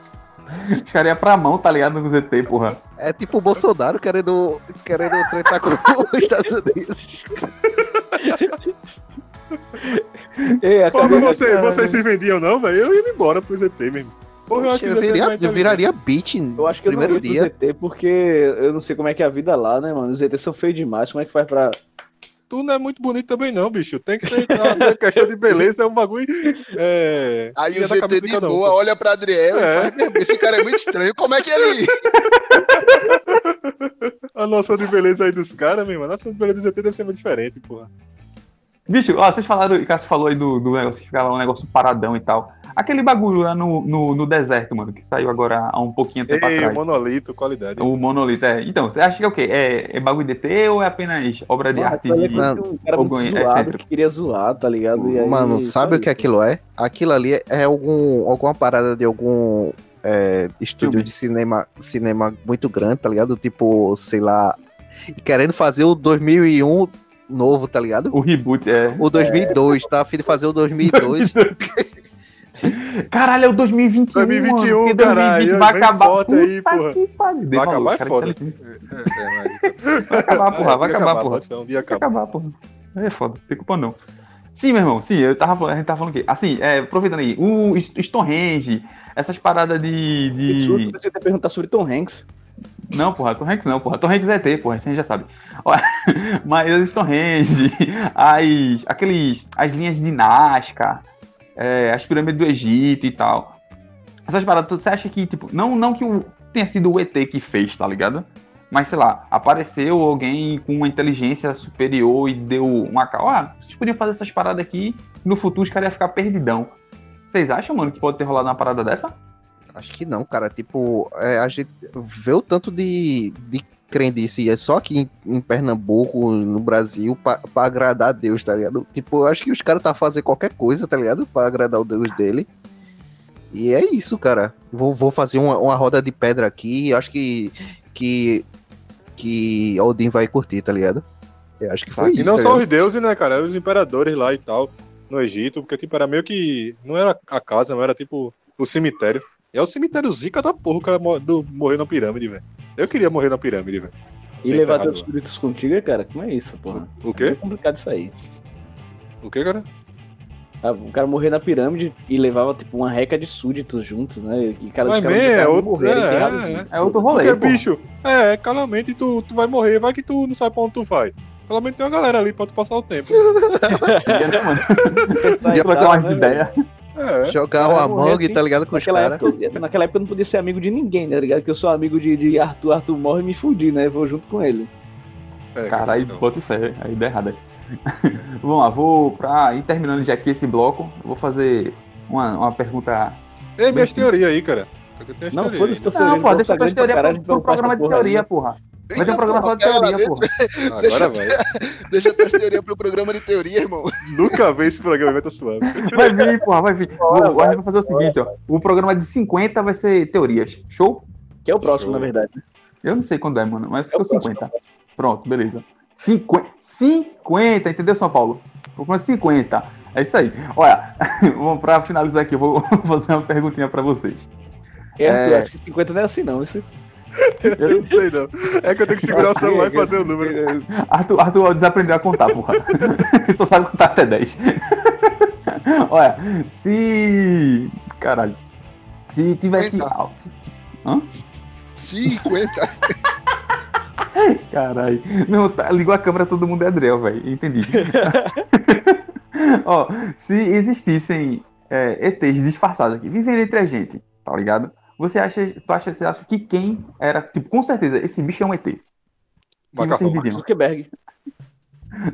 Os caras iam pra mão, tá ligado, no ZT, porra. É tipo o Bolsonaro querendo, querendo tretar com os Estados Unidos. Ei, Pô, você, vocês se vendiam não, velho? Eu ia embora pro ZT mesmo. Porra, eu acho que eu, vai eu viraria beat Eu no acho que eu não primeiro dia. ZT porque eu não sei como é que é a vida lá, né, mano? Os ZT são feios demais, como é que faz pra. Tu não é muito bonito também não, bicho. Tem que ser a questão de beleza, é um bagulho... É... Aí ia o ZT cabeça de cada um, boa pô. olha pra Adriel É. e "Meu, esse cara é muito estranho. Como é que ele. [LAUGHS] A noção de beleza aí dos caras, meu irmão. A noção de beleza do ZT deve ser muito diferente, porra. Bicho, ó, vocês falaram, o Cássio falou aí do, do negócio que ficava um negócio paradão e tal. Aquele bagulho lá no, no, no deserto, mano, que saiu agora há um pouquinho tempo Ei, atrás. monolito, qualidade. O monolito, é. Então, você acha que é o quê? É, é bagulho de ET ou é apenas obra de Ah, arte? olha de- um cara muito algum zoado excêntrico. que queria zoar, tá ligado? E aí, Mano, sabe o que isso. aquilo é? Aquilo ali é algum, alguma parada de algum é, estúdio Filme. de cinema, cinema muito grande, tá ligado? Tipo, sei lá, querendo fazer o 2001 novo, tá ligado? O reboot, é. O 2002, tá a fim de fazer o 2002. [LAUGHS] Caralho, é o 2021. 2021, mano, porque 2020 caralho, vai acabar. foto aí, porra. que pariu. Dei Vai acabar é foda. É, é, Vai acabar, porra, vai acabar, porra. Um Vai acaba. acabar, porra. É foda, não tem culpa não. Sim, meu irmão, sim, eu tava, falando- a gente tava falando o quê? Assim, é, aproveitando aí, o St- Stonehenge, essas paradas de. De... você até perguntar sobre Tom Hanks. Não, porra, Tom Hanks não, porra. Tom Hanks é ET, porra, isso a gente já sabe. [LAUGHS] Mas as Stonehenge, as, aqueles, as linhas de Nazca, é, as pirâmides do Egito e tal. Essas paradas, você acha que, tipo, não, não que o, tenha sido o ET que fez, tá ligado? Mas, sei lá, apareceu alguém com uma inteligência superior e deu uma... ca- Ó, vocês podiam fazer essas paradas aqui, no futuro os caras iam ficar perdidão. Vocês acham, mano, que pode ter rolado uma parada dessa? Acho que não, cara. Tipo, é, a gente vê o tanto de, de crendice é só aqui em, em Pernambuco, no Brasil, pra, pra agradar a Deus, tá ligado? Tipo, eu acho que os caras tá fazendo qualquer coisa, tá ligado? Pra agradar o Deus dele. E é isso, cara. Vou, vou fazer uma, uma roda de pedra aqui. Acho que. que. que Odin vai curtir, tá ligado? Eu acho que foi E isso. não tá só os deuses, né, cara? Os imperadores lá e tal, no Egito, porque, tipo, era meio que. Não era a casa, não era tipo o cemitério. E é o cemitério zica da porra, o cara do, morrer na pirâmide, velho. Eu queria morrer na pirâmide, velho. E Ser levar teus espíritos contigo, cara? Como é isso, porra? O É quê? complicado isso aí. O quê, cara? Ah, O cara morrer na pirâmide e levava, tipo, uma reca de súditos juntos, né? E cara, os Mas caras é outro. morrer, É, é. É outro rolê, Porque, porra. bicho, é, claramente tu, tu vai morrer, vai que tu não sabe pra onde tu vai. Pelo menos tem uma galera ali pra tu passar o tempo. Sai Ia trocar tal, umas né, ideias. É. Jogar mangue, assim, tá ligado? Com os Naquela caras. época, naquela época eu não podia ser amigo de ninguém, né, tá ligado? Que eu sou amigo de, de Arthur, Arthur morre e me fudi, né? Vou junto com ele. é Caralho, bota fé, aí dá errado. aí. [LAUGHS] Vamos lá, vou pra ir terminando já aqui esse bloco, eu vou fazer uma, uma pergunta. Ei, minhas teorias aí, cara. Eu Não, teorias foda-se teoria. Não, pô, deixa tá tua grande pra teoria caralho, pro, então pro programa de essa porra aí. teoria, porra. Vai ter um programa só de teoria, porra. Agora vai. [LAUGHS] Deixa tuas teorias pro programa de teoria, irmão. Nunca vi esse programa, vai tá suave. Vai vir, porra, vai vir. Vou- a gente vai fazer o seguinte, ó. O programa de 50 vai ser teorias. Show? Que é o próximo, Show. na verdade. Eu não sei quando é, mano, mas É ficou o próximo. 50. Pronto, beleza. 50, 50, entendeu, São Paulo? Vou comer 50. É isso aí. Olha, [LAUGHS] vamos pra finalizar aqui, eu vou [LAUGHS] fazer uma perguntinha pra vocês. É, Arthur, É. acho que 50 não é assim, não. Isso... Eu não sei não. É que eu tenho que segurar o celular e fazer o número. Arthur, Arthur desaprendeu a contar, porra. [LAUGHS] Só sabe contar até 10. [LAUGHS] Olha, se. Caralho. Se tivesse. Eita. Hã? 50. [LAUGHS] Caralho. Não, tá, ligou a câmera, todo mundo é Adriel, velho. Entendi. Ó, se existissem é, ETs disfarçados aqui, vivendo entre a gente, tá ligado? Você acha, tu acha, você acha que quem era, tipo, com certeza, esse bicho é um ET? Macarrão. Zuckerberg.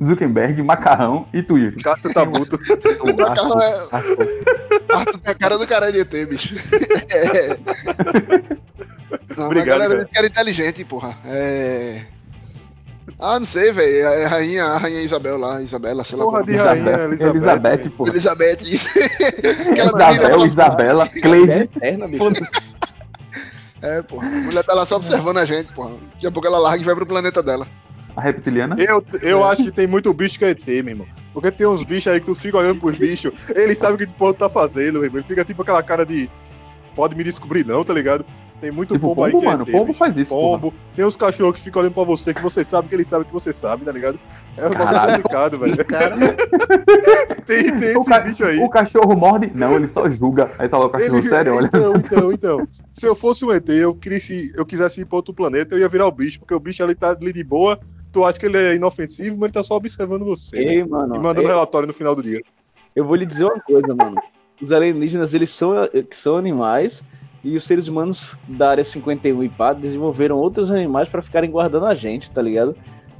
Zuckerberg, Macarrão e tu, Yuri. Cássio Tabuto. [LAUGHS] O Macarrão é- Arthur. Tem a cara do cara de ET, bicho. [LAUGHS] É. Não, Obrigado, mas a galera cara. era inteligente, porra. É. Ah, não sei, velho. É a rainha, a rainha Isabel lá, Isabela, sei lá. Porra de é. rainha, Elizabeth, Elizabeth. Porra. Elizabeth, isso. [LAUGHS] Isabel, Isabela, É Cleide. Foda-se. É, porra. A mulher tá lá só observando a gente, porra. Daqui a pouco ela larga e vai pro planeta dela. A reptiliana. Eu, eu acho que tem muito bicho que é ET, meu irmão. Porque tem uns bichos aí que tu fica olhando pros bichos, eles sabem o que o povo tá fazendo, meu irmão. Ele fica tipo aquela cara de. Pode me descobrir, não, tá ligado? Tem muito Tipo, pombo aí pombo, que é mano. ET, Pombo faz isso, porra. Pombo. Tem uns cachorros que ficam olhando pra você, que você sabe que eles sabem que você sabe, tá ligado? É um bagulho Caralho. complicado, velho. Cara, [LAUGHS] Tem, tem O, esse ca- bicho aí. o cachorro morde? Não, ele só julga. Aí tá lá o cachorro Ele- sério, olha. Então, então, então. Se eu fosse um ET, eu, quisesse, eu quisesse ir pra outro planeta, eu ia virar o bicho, porque o bicho ali tá ali de boa, tu acha que ele é inofensivo, mas ele tá só observando você. né? Ei, mano. E mandando ei, relatório no final do dia. Eu vou lhe dizer uma coisa, mano. Os alienígenas, eles são, que são animais e os seres humanos da área 51 e pá desenvolveram outros animais pra ficarem guardando a gente, tá ligado?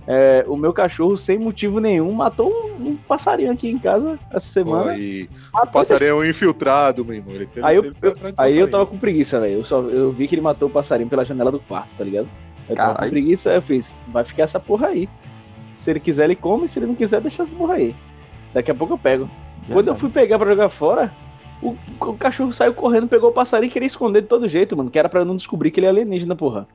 É, o meu cachorro, sem motivo nenhum, matou um, um passarinho aqui em casa essa semana. Aí, o passarinho infiltrado, meu irmão. Ele teve, Aí eu- ele do Aí eu tava com preguiça, velho. Eu, só- eu vi que ele matou o passarinho pela janela do quarto, tá ligado? Eu tava com preguiça, eu fiz, vai ficar essa porra aí. Se ele quiser, ele come, se ele não quiser, deixa essa porra aí. Daqui a pouco eu pego. Quando eu fui pegar pra jogar fora, o, o cachorro saiu correndo, pegou o passarinho e queria esconder de todo jeito, mano. Que era pra eu não descobrir que ele é alienígena, porra.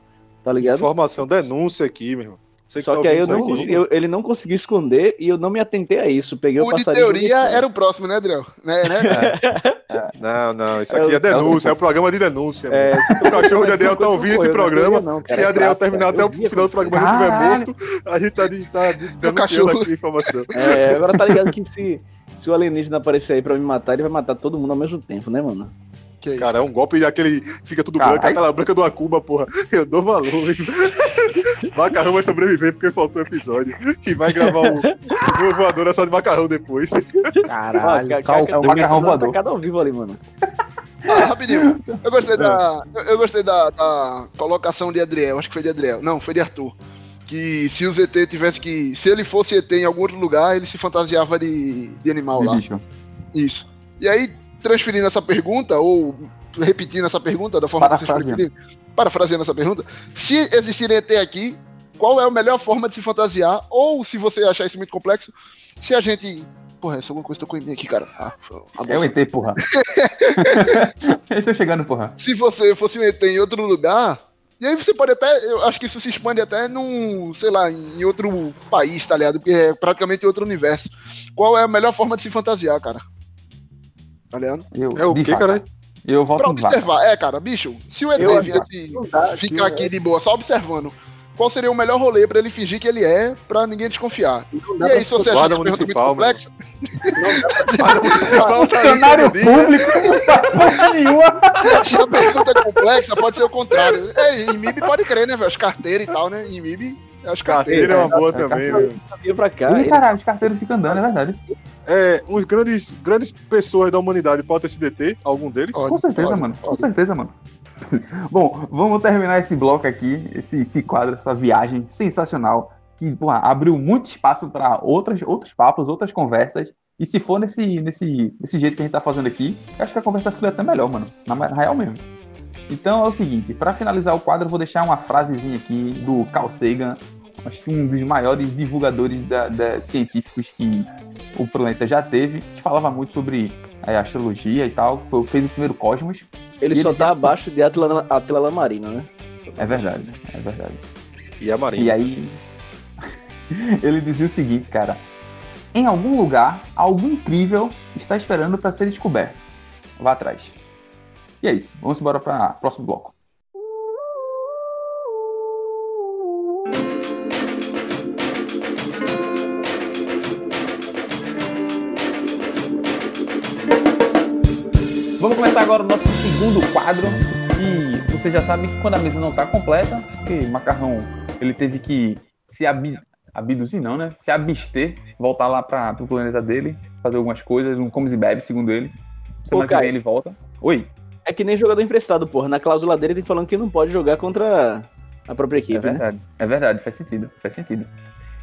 Tá ligado? Informação, denúncia aqui, meu irmão. Você Só tá que aí eu não, eu- ele não conseguiu esconder e eu não me atentei a isso. Peguei o, O de passarinho. teoria era o próximo, né, Adriel? Né, né, [LAUGHS] cara? Não, não, isso É aqui o- é denúncia, é é o programa de denúncia. É, O cachorro de Adriel tá ouvindo que esse ocorreu, programa. não, cara, Se é Adriel terminar cara. até o final do programa e estiver Caralho. morto, a gente tá, de- tá de- [LAUGHS] denunciando cachorro- aqui a informação. É, agora tá ligado que se, se o alienígena aparecer aí pra me matar, ele vai matar todo mundo ao mesmo tempo, né, mano? Que. Cara, é um golpe daquele. Fica tudo Caralho. branco, aquela branca do Akuma, porra. Eu dou valor. hein? [LAUGHS] macarrão vai sobreviver porque faltou episódio. E vai gravar o, o voador só de macarrão depois. caralho. Ca- cal- ca- é o ca- macarrão ca- voador. Cada ao vivo ali, mano. Ah, rapidinho. Eu gostei, [LAUGHS] É. da, eu- eu gostei da, da colocação de Adriel. Acho que foi de Adriel. Não, foi de Arthur. Que se o ZT tivesse que. Se ele fosse ET em algum outro lugar, ele se fantasiava de, de animal De lá. bicho. Isso. E aí, transferindo essa pergunta, ou repetindo essa pergunta da forma que vocês preferirem, parafraseando essa pergunta, se existir ET aqui, qual é a melhor forma de se fantasiar? Ou, se você achar isso muito complexo, se a gente. Porra, essa alguma coisa que eu tô com em mim aqui, cara. Ah, É bolsa. ET, porra. [LAUGHS] [LAUGHS] Eles estão chegando, porra. Se você fosse um ET em outro lugar. E aí você pode até. Eu acho que isso se expande até num, sei lá, em outro país, tá ligado? Porque é praticamente outro universo. Qual é a melhor forma de se fantasiar, cara? Tá ligado? Eu, É o que, cara? Eu volto Pra observar. É, cara, bicho, se o ET Não dá, ficar aqui de boa, só observando, qual seria o melhor rolê pra ele fingir que ele é, pra ninguém desconfiar? E aí, se você achar Guarda essa pergunta muito municipal, complexa, [LAUGHS] Funcionário público porra nenhuma. se a pergunta é complexa, pode ser o contrário. É, em MIB pode crer, né, velho? As carteiras e tal, né? Em MIB é as carteiras. Carteira é uma boa É, também, pra cá. Ih, caralho, os carteiros ficam andando, é verdade. É, uns grandes, grandes pessoas da humanidade podem ter sido ET, algum deles. Pode, Com certeza, pode, mano. Com pode. certeza, mano. [LAUGHS] Bom, vamos terminar esse bloco aqui, esse, esse quadro, essa viagem sensacional, que porra, abriu muito espaço para outros papos, outras conversas. E se for nesse, nesse, nesse jeito que a gente tá fazendo aqui, acho que a conversa flui até melhor, mano. Na na real mesmo. Então é o seguinte, para finalizar o quadro, eu vou deixar uma frasezinha aqui do Carl Sagan, acho que um dos maiores divulgadores da, da- científicos que o planeta já teve, que falava muito sobre a astrologia e tal, foi, fez o primeiro Cosmos. Ele só ele tá sempre- abaixo de Atila Marina, né? É verdade, é verdade. E a Marinha. E aí, [LAUGHS] ele dizia o seguinte, cara: em algum lugar, algo incrível está esperando para ser descoberto. Vá atrás. E é isso. Vamos embora para o próximo bloco. Vamos começar agora o nosso segundo quadro. E você já sabe que quando a mesa não está completa, porque Macarrão ele teve que se abi abduzir, não, né? Se abster, voltar lá para o planeta dele, fazer algumas coisas, um comes e bebe, segundo ele. Semana Ô, que vem ele volta. Oi, É que nem jogador emprestado, porra. Na cláusula dele tem falando que não pode jogar contra a própria é equipe, né? verdade. É verdade, faz sentido, faz sentido.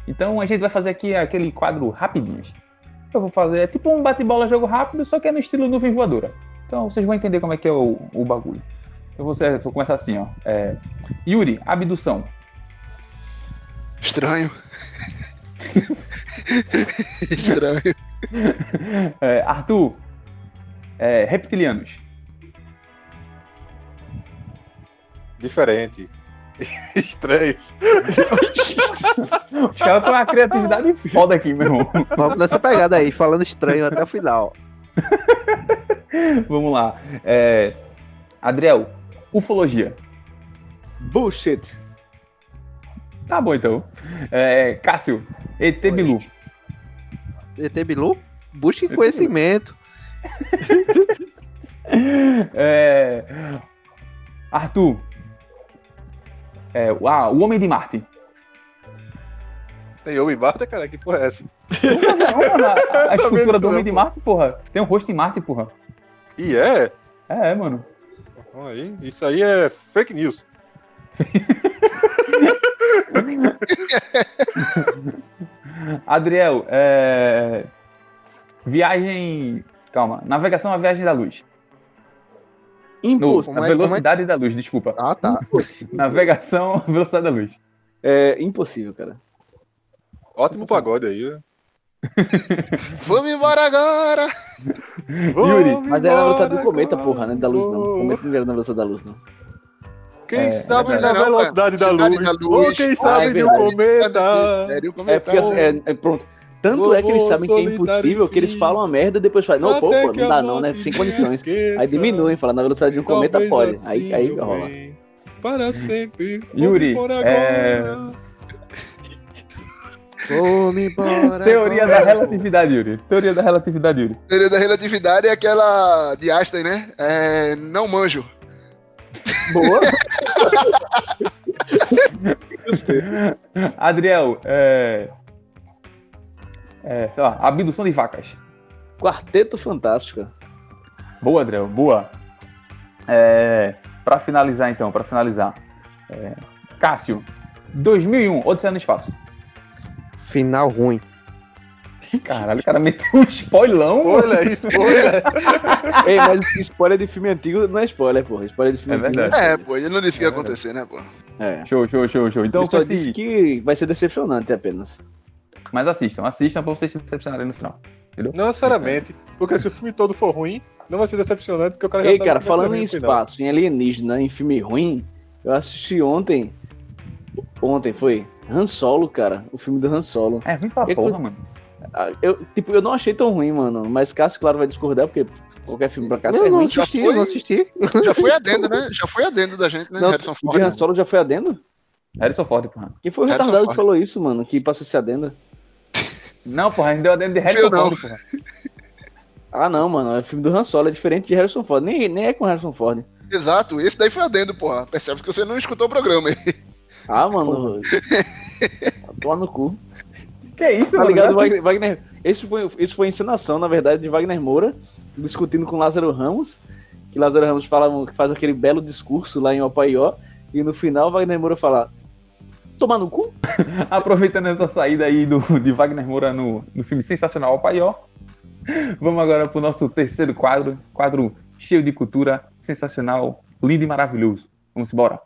Então a gente vai fazer aqui aquele quadro rapidinhos. Eu vou fazer, é tipo um bate-bola jogo rápido, só que é no estilo nuvem voadora. Então vocês vão entender como é que é o, o bagulho. Eu vou, ser- vou começar assim, ó. É, Yuri, abdução. Estranho. [LAUGHS] Estranho. É, Arthur, é, reptilianos. Diferente. [LAUGHS] Estranhos. Os caras têm uma criatividade foda aqui, meu irmão. Vamos nessa pegada aí, falando estranho até o final. [LAUGHS] [LAUGHS] Vamos lá. É, Adriel, ufologia. Bullshit. Tá bom então. É, Cássio, ET Bilu. ET Bilu, busque conhecimento. [LAUGHS] É, Arthur. É, ah, o Homem de Marte. Tem homem Marta, cara? Que porra é essa? Não, [LAUGHS] a, a escultura do Homem não, de. Marte, porra. Tem um rosto em Marte, porra. E é? É, é, mano. Aí, isso aí é fake news. [LAUGHS] Adriel, é... Viagem. Calma. Navegação à viagem da luz. No, Impossível. na Como é- velocidade da luz, desculpa. Ah, tá. [LAUGHS] Navegação à velocidade da luz. É impossível, cara. Ótimo pagode aí, né? [LAUGHS] Vamos embora agora! Yuri, Mas era na velocidade do cometa, porra, né? Da luz, não. O cometa não era na velocidade da luz, não. Quem É, sabe é na verdade. velocidade da luz. da Ou luz. quem Ah, sabe é de um cometa. É porque assim, é, é pronto. Tanto é que eles sabem que é impossível que eles falam a merda e depois falam, não, pô, pô, não dá não, né? Sem condições. esqueça. Aí diminuem, falam, na velocidade de um cometa pode. assim, Aí, aí rola. Para sempre. Yuri, é- embora. Teoria da relatividade, Yuri. Teoria da relatividade, Yuri. Teoria da relatividade é aquela de Einstein, né? É, não manjo. Boa. [LAUGHS] Adriel, é... é. Sei lá, abdução de vacas. Quarteto Fantástico. Boa, Adriel, boa. É, para finalizar, então, para finalizar. É, Cássio, 2001, Odisseia no Espaço. Final ruim. Caralho, o cara meteu um spoilão. mano. Spoiler, spoiler. [LAUGHS] Ei, mas spoiler de filme antigo não é spoiler, porra. Spoiler de filme É antigo. verdade. não É, spoiler. pô, ele não disse que ia É acontecer, né, pô? É. Show, show, show, show. Então, Ele só esse... disse que vai ser decepcionante apenas. Mas assistam, assistam pra vocês se decepcionarem no final. Não necessariamente. Porque se o filme todo for ruim, não vai ser decepcionante, porque o cara já Ei, sabe cara, é falando em espaço, em alienígena, em filme ruim, eu assisti ontem. Ontem foi Han Solo, cara. O filme do Han Solo. É ruim pra porra, coisa- mano. Ah, Eu, tipo, eu não achei tão ruim, mano. Mas Cássio, claro, vai discordar, porque qualquer filme pra Cássio Eu é não ruim. já assisti, foi? eu não assisti. Já foi adendo, né? Já foi adendo da gente, né? Não, Harrison O Ford. Han Solo já foi adendo? Harrison Ford, porra. Quem foi o Harrison retardado Ford. que falou isso, mano? Que passou esse adendo? [LAUGHS] Não, porra, a gente deu a dentro de Harrison não. Ford, porra. Ah, não, mano. O filme do Han Solo é diferente de Harrison Ford. Nem, nem é com Harrison Ford. Exato, esse daí foi adendo, porra. Percebe que você não escutou o programa aí. Ah, mano. [LAUGHS] Toma no cu. Que isso, Tá mano? ligado, Wagner? Wagner isso, foi, isso foi encenação, na verdade, de Wagner Moura, discutindo com Lázaro Ramos. Que Lázaro Ramos fala, que faz aquele belo discurso lá em Opaió. E no final, Wagner Moura fala: Tomar no cu? [LAUGHS] Aproveitando essa saída aí do, de Wagner Moura no, no filme sensacional Paió, vamos agora pro nosso terceiro quadro, quadro cheio de cultura, sensacional, lindo e maravilhoso. Vamos embora.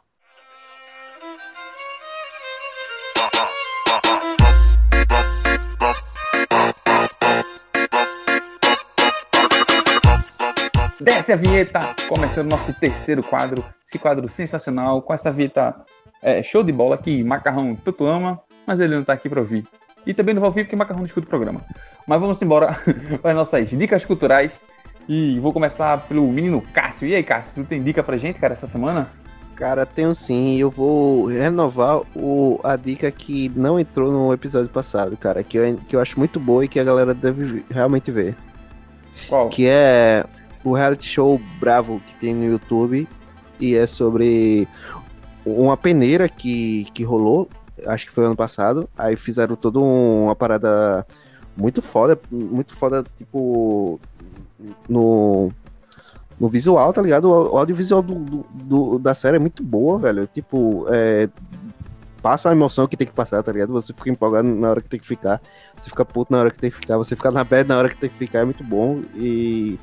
Desce a vinheta, começando nosso terceiro quadro, esse quadro sensacional, com essa vinheta é, show de bola que Macarrão tanto ama, mas ele não tá aqui pra ouvir. E também não vai ouvir porque Macarrão não escuta o programa. Mas vamos embora [LAUGHS] para as nossas dicas culturais. E vou começar pelo menino Cássio. E aí, Cássio, tu tem dica pra gente, cara, essa semana? Cara, tenho sim. Eu vou renovar o, a dica que não entrou no episódio passado, cara. Que eu, que eu acho muito boa e que a galera deve realmente ver. Qual? Que é o reality show Bravo que tem no YouTube e é sobre uma peneira que, que rolou, acho que foi ano passado. Aí fizeram toda uma parada muito foda, muito foda, tipo, no, no visual, tá ligado? O audiovisual do, do, do- da série é muito boa, velho. Tipo, é, passa a emoção que tem que passar, tá ligado? Você fica empolgado na hora que tem que ficar, você fica puto na hora que tem que ficar, você fica na bad na hora que tem que ficar, é muito bom e,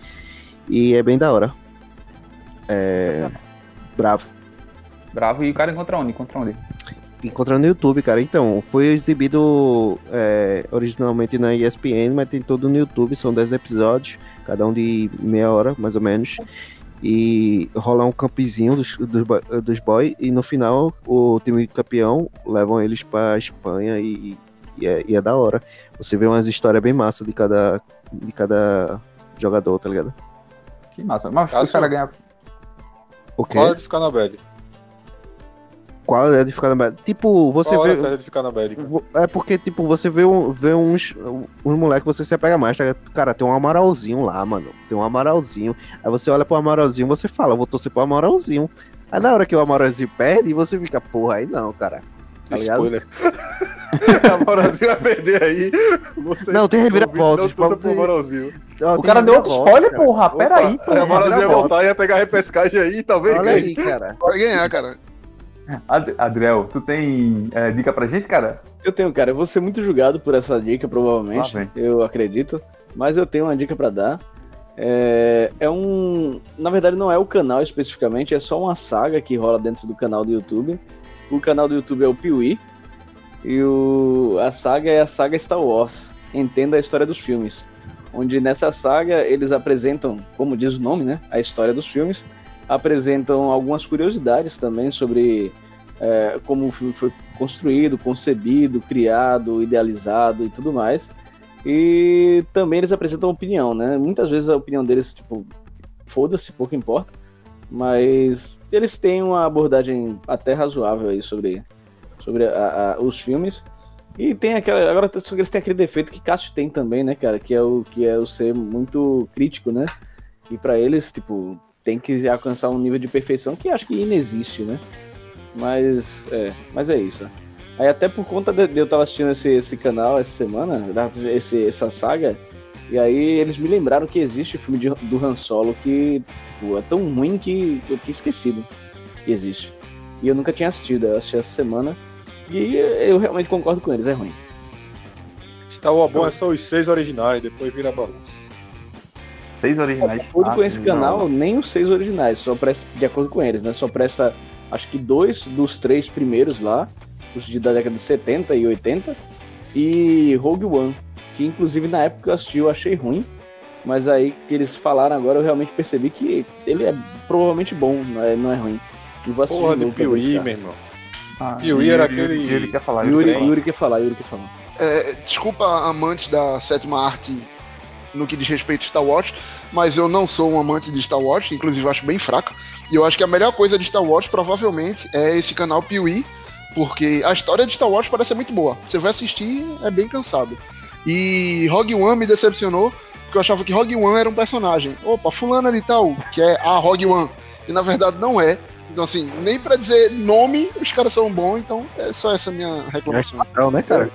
e é bem da hora. É. Bravo. Bravo. E o cara encontra onde? Encontra onde? Encontrando no YouTube, cara. Então, foi exibido é, originalmente na ESPN, mas tem todo no YouTube, são 10 episódios, cada um de meia hora, mais ou menos. E rola um campezinho dos, dos, dos boys, e no final o time campeão levam eles pra Espanha e, e, é, e é da hora. Você vê umas histórias bem massa de cada, de cada jogador, tá ligado? Que massa. Mas Cássio. os caras ganham. O quê? Qual é de ficar na bad? Qual é de ficar na... Tipo, você Qual é vê. a série de ficar na bad? cara? É porque, tipo, você vê, um, vê uns, uns moleques, você se apega mais, tá? Cara, tem um amaralzinho lá, mano. Tem um amaralzinho. Aí você olha pro amaralzinho, você fala, eu vou torcer pro amaralzinho. Aí na hora que o amaralzinho perde, você fica, porra, aí não, cara. Tá ligado? Spoiler. [LAUGHS] a [LAUGHS] Moralzinho vai perder aí. Você Não, tem ouvinte, reviravoltas, Não torça pro Moralzinho. Ó, O tem cara deu outro reviravolta, spoiler, cara. porra. Pera aí, pô. A Moralzinho ia reviravolta. voltar, ia pegar a repescagem aí talvez Olha ganhe. aí, cara. Vai ganhar, cara. Ad- Adriel, tu tem é, dica pra gente, cara? Eu tenho, cara, eu vou ser muito julgado por essa dica, provavelmente. vem. eu acredito. Mas eu tenho uma dica pra dar. É, é um. Na verdade, não é o canal especificamente, é só uma saga que rola dentro do canal do YouTube. O canal do YouTube é o Piuí. E o, a saga é a saga Star Wars. Entenda a história dos filmes. Onde nessa saga eles apresentam, como diz o nome, né? A história dos filmes. Apresentam algumas curiosidades também sobre é, como o filme foi construído, concebido, criado, idealizado e tudo mais. E também eles apresentam opinião, né? Muitas vezes a opinião deles, tipo, foda-se, pouco importa. Mas eles têm uma abordagem até razoável aí sobre, sobre a- a- os filmes. E tem aquela. Agora eles têm aquele defeito que Cássio tem também, né, cara? Que é o, que é o ser muito crítico, né? E pra eles, tipo, tem que alcançar um nível de perfeição que acho que inexiste, né? Mas é, mas é isso. Aí até por conta de, de eu estar assistindo esse, esse canal essa semana, esse, essa saga, e aí eles me lembraram que existe o filme de- do Han Solo que tipo, é tão ruim que eu tinha esquecido que existe. E eu nunca tinha assistido, eu assisti essa semana. E eu realmente concordo com eles, é ruim. Star Wars bom é só os seis originais, depois vira bagunça. Seis originais. De acordo Ah, com esse não. canal, nem os seis originais, só presta, de acordo com eles, né? Só presta, acho que dois dos três primeiros lá, os de, da década de 70 e 80, e Rogue One, que inclusive na época que eu assisti eu achei ruim, mas aí que eles falaram agora eu realmente percebi que ele é provavelmente bom, não é, não é ruim. E vou Porra de Piuí, meu irmão. Ah, Yuri e era ele- aquele- e Ele quer falar. Yuri, trem. Yuri quer falar, Yuri quer falar. É, desculpa, amantes da sétima arte no que diz respeito a Star Wars, mas eu não sou um amante de Star Wars, inclusive eu acho bem fraca. E eu acho que a melhor coisa de Star Wars provavelmente é esse canal Piuí, porque a história de Star Wars parece ser muito boa. Você vai assistir, é bem cansado. E Rogue One me decepcionou, porque eu achava que Rogue One era um personagem. Opa, fulano ali tal, que é a Rogue One. E na verdade não é. Então, assim, nem pra dizer nome, os caras são bons, então é só essa minha reclamação. Não, né, cara?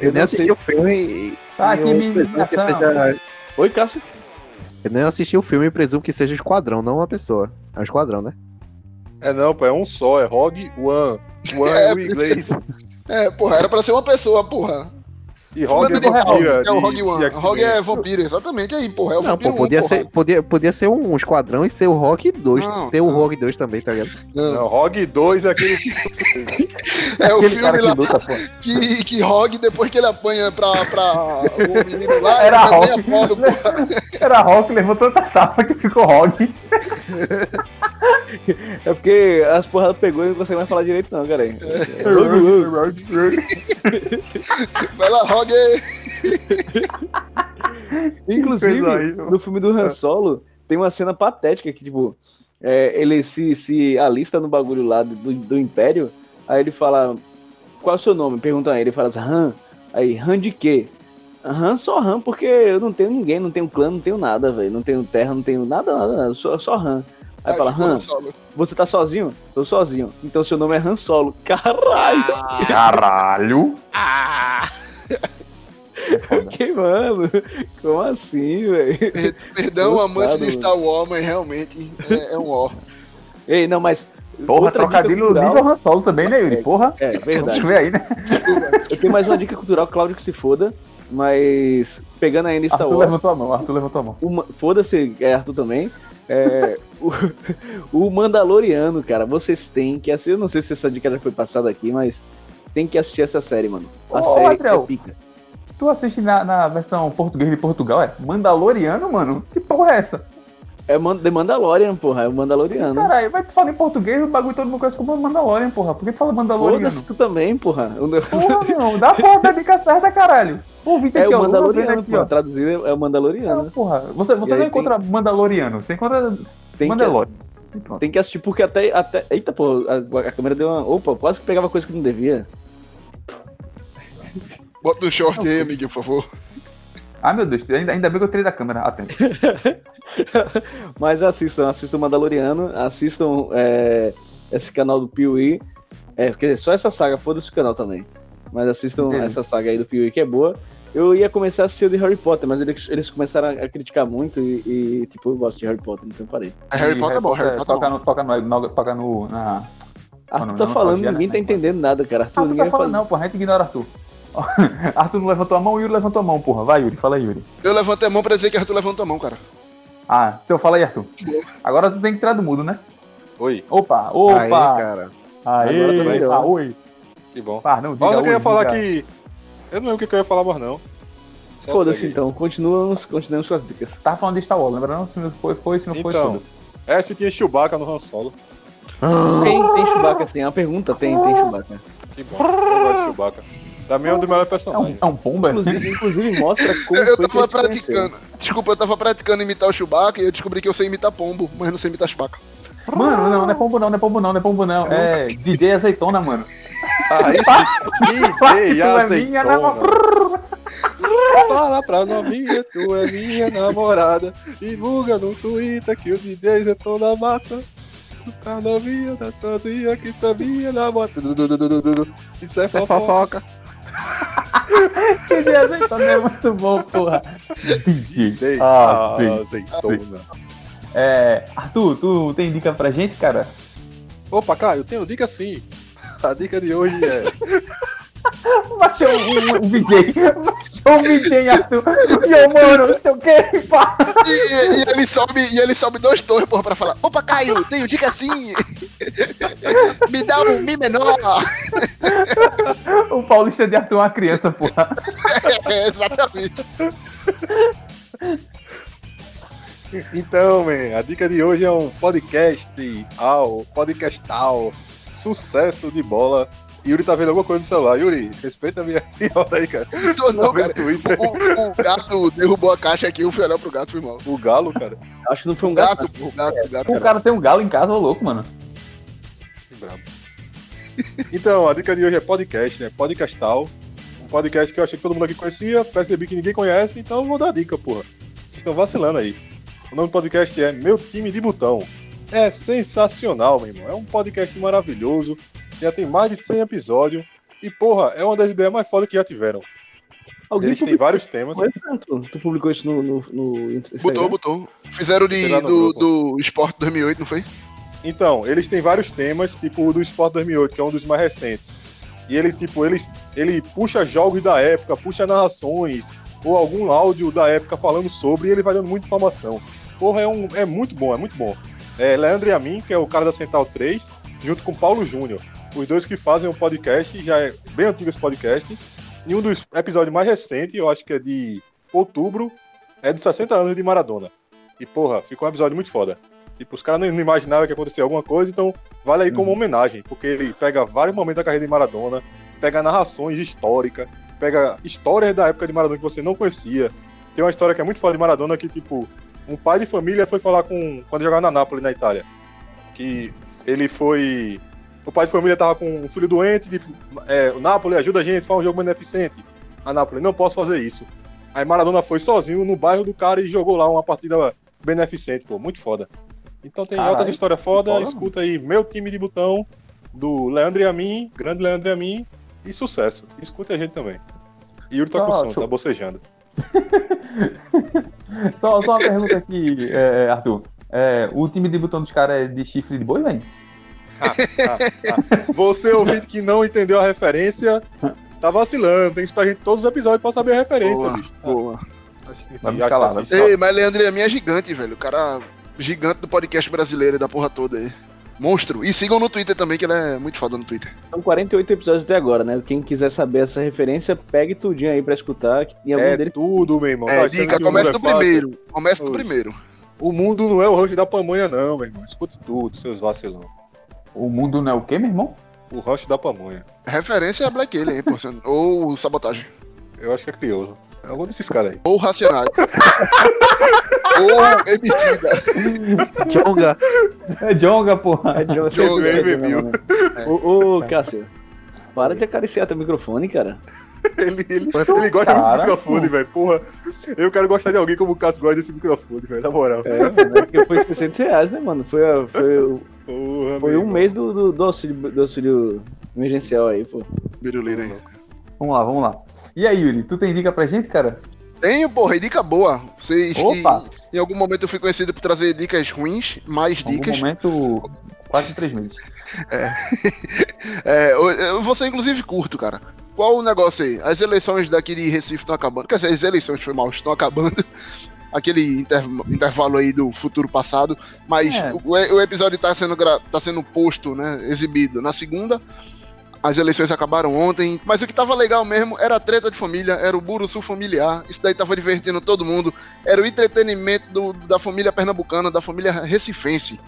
Eu nem não assisti o filme e. Tá, que eu ação. seja- Oi, Cássio? Eu nem assisti o filme e presumo que seja esquadrão, não uma pessoa. É um esquadrão, né? É não, pô, é um só, é Rogue One. One [LAUGHS] É, é o inglês. [LAUGHS] É, porra, era pra ser uma pessoa, porra. E Rogue é vampira. É o Rogue One. Rogue é vampiro, exatamente. Aí, porra, é o Não, vampiro pô, podia, 1, porra. ser, podia, podia ser um esquadrão e ser o Rock 2. Não, ter o não. Rock 2 também, tá ligado? Não, Não, Rogue 2 é aquele. [LAUGHS] é o Aquele filme cara que lá luta, que, que Rogue, depois que ele apanha pra, pra o menino lá, Era ele Rogue. porra. Era Rock, levou tanta tapa que ficou Rock. É porque as porradas pegou e não consegue mais falar direito, não, cara. Vai lá, Rogue. [LAUGHS] Inclusive, no filme do Han Solo, tem uma cena patética que, tipo, é, ele se, se alista no bagulho lá do, do Império, aí ele fala, qual é o seu nome? Pergunta a ele, ele fala Han, aí, Han de quê? Han, só Han, porque eu não tenho ninguém, não tenho clã, não tenho nada, velho. Não tenho terra, não tenho nada, nada, nada. Só, só Han. Aí Ah, fala, Han, você tá sozinho? Tô sozinho. Então seu nome é Han Solo. [LAUGHS] Caralho! Caralho! Ah! É. Que mano? Como assim, velho? Per- Perdão, amante de. Star Wars, mas realmente é, é um ó. Ei, não, mas. Porra, trocadilho cultural- nível Han Solo também, né, Yuri? Porra. É, verdade. Deixa eu ver aí, né? Eu tenho mais uma dica cultural, Cláudio que se foda, mas pegando ainda Star Arthur Wars, levantou a mão, Arthur levantou a mão. uma- foda-se, é Arthur também. É, o, [LAUGHS] o Mandaloriano, cara, vocês têm que assistir. Eu não sei se essa dica já foi passada aqui, mas tem que assistir essa série, mano. A Ô, série Adriel. é pica. Tu assiste na, na versão português de Portugal, é? Mandaloriano, mano? Que porra é essa? É Man- The Mandalorian, porra, é o Mandaloriano. Caralho, vai tu falar em português, o bagulho todo mundo conhece como Mandalorian, porra. Por que tu fala Mandaloriano? Foda-se tu também, porra. Porra, meu, dá a porra da dica certa, caralho. Pô, Vitor É aqui, o Mandaloriano, aqui, porra. ó. Traduzido é o Mandaloriano. porra. Você, você não encontra Mandaloriano, você encontra Tem que, Mandalorian. E pronto. tem que assistir, porque até. até eita, pô, a, a câmera deu uma. Opa, quase que pegava coisa que não devia. Bota um short aí, amiguinho, por favor. Ah, meu Deus, ainda, ainda bem que eu tirei da câmera. Ah, tem. [LAUGHS] Mas assistam, assistam Mandaloriano, assistam é, esse canal do Piuí. É, quer dizer, só essa saga, foda-se o canal também. Mas assistam Entendi. essa saga aí do Piuí que é boa. Eu ia começar a assistir o de Harry Potter, mas eles, eles começaram a criticar muito e, e, tipo, eu gosto de Harry Potter, então parei. É Harry Potter é bom, Harry Potter é toca bom. no, toca no, toca no, na... Arthur não, tá não falando, ninguém né? tá entendendo nada, cara. Arthur, Ah, tu ninguém tá falando não, porra, a gente ignora Arthur. [LAUGHS] Arthur não levantou a mão, Yuri levantou a mão, porra. Vai, Yuri, fala aí, Yuri. Eu levanto a mão pra dizer que Arthur levantou a mão, cara. Ah, então fala aí, Arthur. Agora tu tem que entrar do mudo, né? Oi, Opa, Aí, opa. cara. Aê, Agora tá melhor. ah, oi. que bom. Ah, não, diga Mas eu queria falar diga- que. Eu não lembro o que eu ia falar mais, não. Foda-se aí. então, continuamos, continuamos com as dicas. Tava falando de Star Wars, lembra não? Se não foi, foi, se não foi, Então. foda-se. É, se tinha Chewbacca no Han Solo. Tem, tem Chewbacca assim, é uma pergunta, tem, tem Chewbacca. Que bom. Eu gosto de Chewbacca. Pra mim é um dos melhores É um, personagens. é um pomba? Inclusive, inclusive mostra [LAUGHS] como Eu, eu foi que tava praticando. Desculpa, eu tava praticando imitar o Chewbacca e eu descobri que eu sei imitar pombo, mas não sei imitar Chewbacca. Mano, não, não é pombo não, não é pombo não, não é pombo não. É DJ azeitona, mano. Aí sim. [LAUGHS] Tu DJ é minha azeitona. namorada. Fala pra novinha, tu é minha namorada. Divulga no Twitter que o DJ azeitona massa. Pra novinha da sozinha que sabia namorada. Isso é Isso é fofoca. [LAUGHS] DJ azeitona é muito bom, porra. DJ. DJ Ah, sim. azeitona. É, Arthur, tu tem dica pra gente, cara? Opa, Caio, eu tenho dica sim. A dica de hoje é. [LAUGHS] Baixou um, um VJ. Baixou um VJ, Arthur. E eu, mano, não sei o que, pá. E, e- ele sobe, e ele sobe dois torres, porra, pra falar: Opa, Caio, tenho dica sim! [LAUGHS] Me dá um Mi menor! O Paulista de Arthur é uma criança, porra. [LAUGHS] É, exatamente. Então, man, a dica de hoje é um podcast ao, podcastal, sucesso de bola. Yuri tá vendo alguma coisa no celular. Yuri, respeita a minha, [LAUGHS] hora aí, cara. Então, não, Tá cara. o Twitter? O, o gato derrubou a caixa aqui, eu fui olhar pro gato, foi mal. O galo, cara. Acho que não foi O um gato. gato, o gato, o gato. O cara tem um galo em casa, ô louco, mano. Que brabo. Então, a dica de hoje é podcast, né? Podcastal. Um podcast que eu achei que todo mundo aqui conhecia, percebi que ninguém conhece, então eu vou dar a dica, porra. Vocês estão vacilando aí. O nome do podcast é Meu Time de Botão. É sensacional, meu irmão. É um podcast maravilhoso. Já tem mais de 100 episódios. E, porra, é uma das ideias mais fodas que já tiveram. Alguém Eles têm vários temas. Tu, tu publicou isso no, no, no? Botou, botou. Fizeram de, do, do Sport 2008, não foi? Então, eles têm vários temas, tipo o do Sport 2008, que é um dos mais recentes. E ele, tipo, ele, ele puxa jogos da época, puxa narrações, ou algum áudio da época falando sobre, e ele vai dando muita informação. Porra, é, um, é muito bom, é muito bom. É Leandro e a mim, que é o cara da Central 3, junto com Paulo Júnior. Os dois que fazem o podcast, já é bem antigo esse podcast. E um dos episódios mais recentes, eu acho que é de outubro, é dos 60 anos de Maradona. E, porra, ficou um episódio muito foda. Tipo, os caras não, imaginavam que ia acontecer alguma coisa, então vale aí como homenagem, porque ele pega vários momentos da carreira de Maradona, pega narrações históricas, pega histórias da época de Maradona que você não conhecia. Tem uma história que é muito foda de Maradona que, tipo, um pai de família foi falar com. quando jogava na Nápoles, na Itália. Que ele foi. O pai de família tava com um filho doente, tipo, é, o Nápoles ajuda a gente, faz um jogo beneficente. A Nápoles, não posso fazer isso. Aí Maradona foi sozinho no bairro do cara e jogou lá uma partida beneficente, pô. Muito foda. Então tem Caralho, outras histórias foda. foda, Escuta aí, meu time de botão, do Leandro e a mim, grande Leandro e a mim, e sucesso. Escuta a gente também. E Yuri tá Só- com show. tá bocejando. [LAUGHS] Só, só uma pergunta aqui, é, Arthur. É, o time de botão dos caras é de chifre de boi, velho? Você, ouvinte que não entendeu a referência, tá vacilando. Tem que estar a gente todos os episódios pra saber a referência, Boa, bicho. boa. Vai me acho escalar, que vai assim, Ei, mas Leandro a minha é gigante, velho. O cara gigante do podcast brasileiro e da porra toda aí. Monstro. E sigam no Twitter também, que ele é muito foda no Twitter. São 48 episódios até agora, né? Quem quiser saber essa referência, pegue tudinho aí pra escutar. que- E algum É deles tudo, meu irmão. É, Tá dica, comece mundo do é primeiro. Comece do primeiro. O mundo não é o rancho da pamonha, não, meu irmão. Escute tudo, seus vacilão. O mundo não é o quê, meu irmão? O rancho da pamonha. Referência é Black Alien, hein, pô. Ou Sabotagem. Eu acho que é crioulo. É algum desses caras aí. Ou Racionais. [LAUGHS] Ou Emicida. Jonga. É Jonga, porra. É [LAUGHS] viu. né, mano? Ô, ô, Cássio, para de acariciar teu microfone, cara. Ele, ele, ele gosta Cara, desse microfone, velho. Porra, eu quero gostar de alguém como o Cássio gosta desse microfone, velho. Na moral. É, mano, é porque foi 600 reais, né, mano? Foi, a- foi, o- Porra, foi um mês do, do, do auxílio, do auxílio emergencial aí, pô. Birulira aí. Vamos lá, vamos lá. E aí, Yuri, tu tem dica pra gente, cara? Tenho, porra, e dica boa. Vocês que Opa! em algum momento eu fui conhecido por trazer dicas ruins, mais Em algum dicas. momento, quase três meses. É, [LAUGHS] eu, eu vou ser inclusive curto, cara. Qual o negócio aí? As eleições daqui de Recife estão acabando. Quer dizer, as eleições foi mal, estão acabando. Aquele inter- intervalo aí do futuro passado. Mas É. o, o episódio tá sendo, tá sendo posto, né? Exibido na segunda. As eleições acabaram ontem. Mas o que tava legal mesmo era a treta de família, era o Buruçu familiar. Isso daí tava divertindo todo mundo. Era o entretenimento do- da família pernambucana, da família recifense.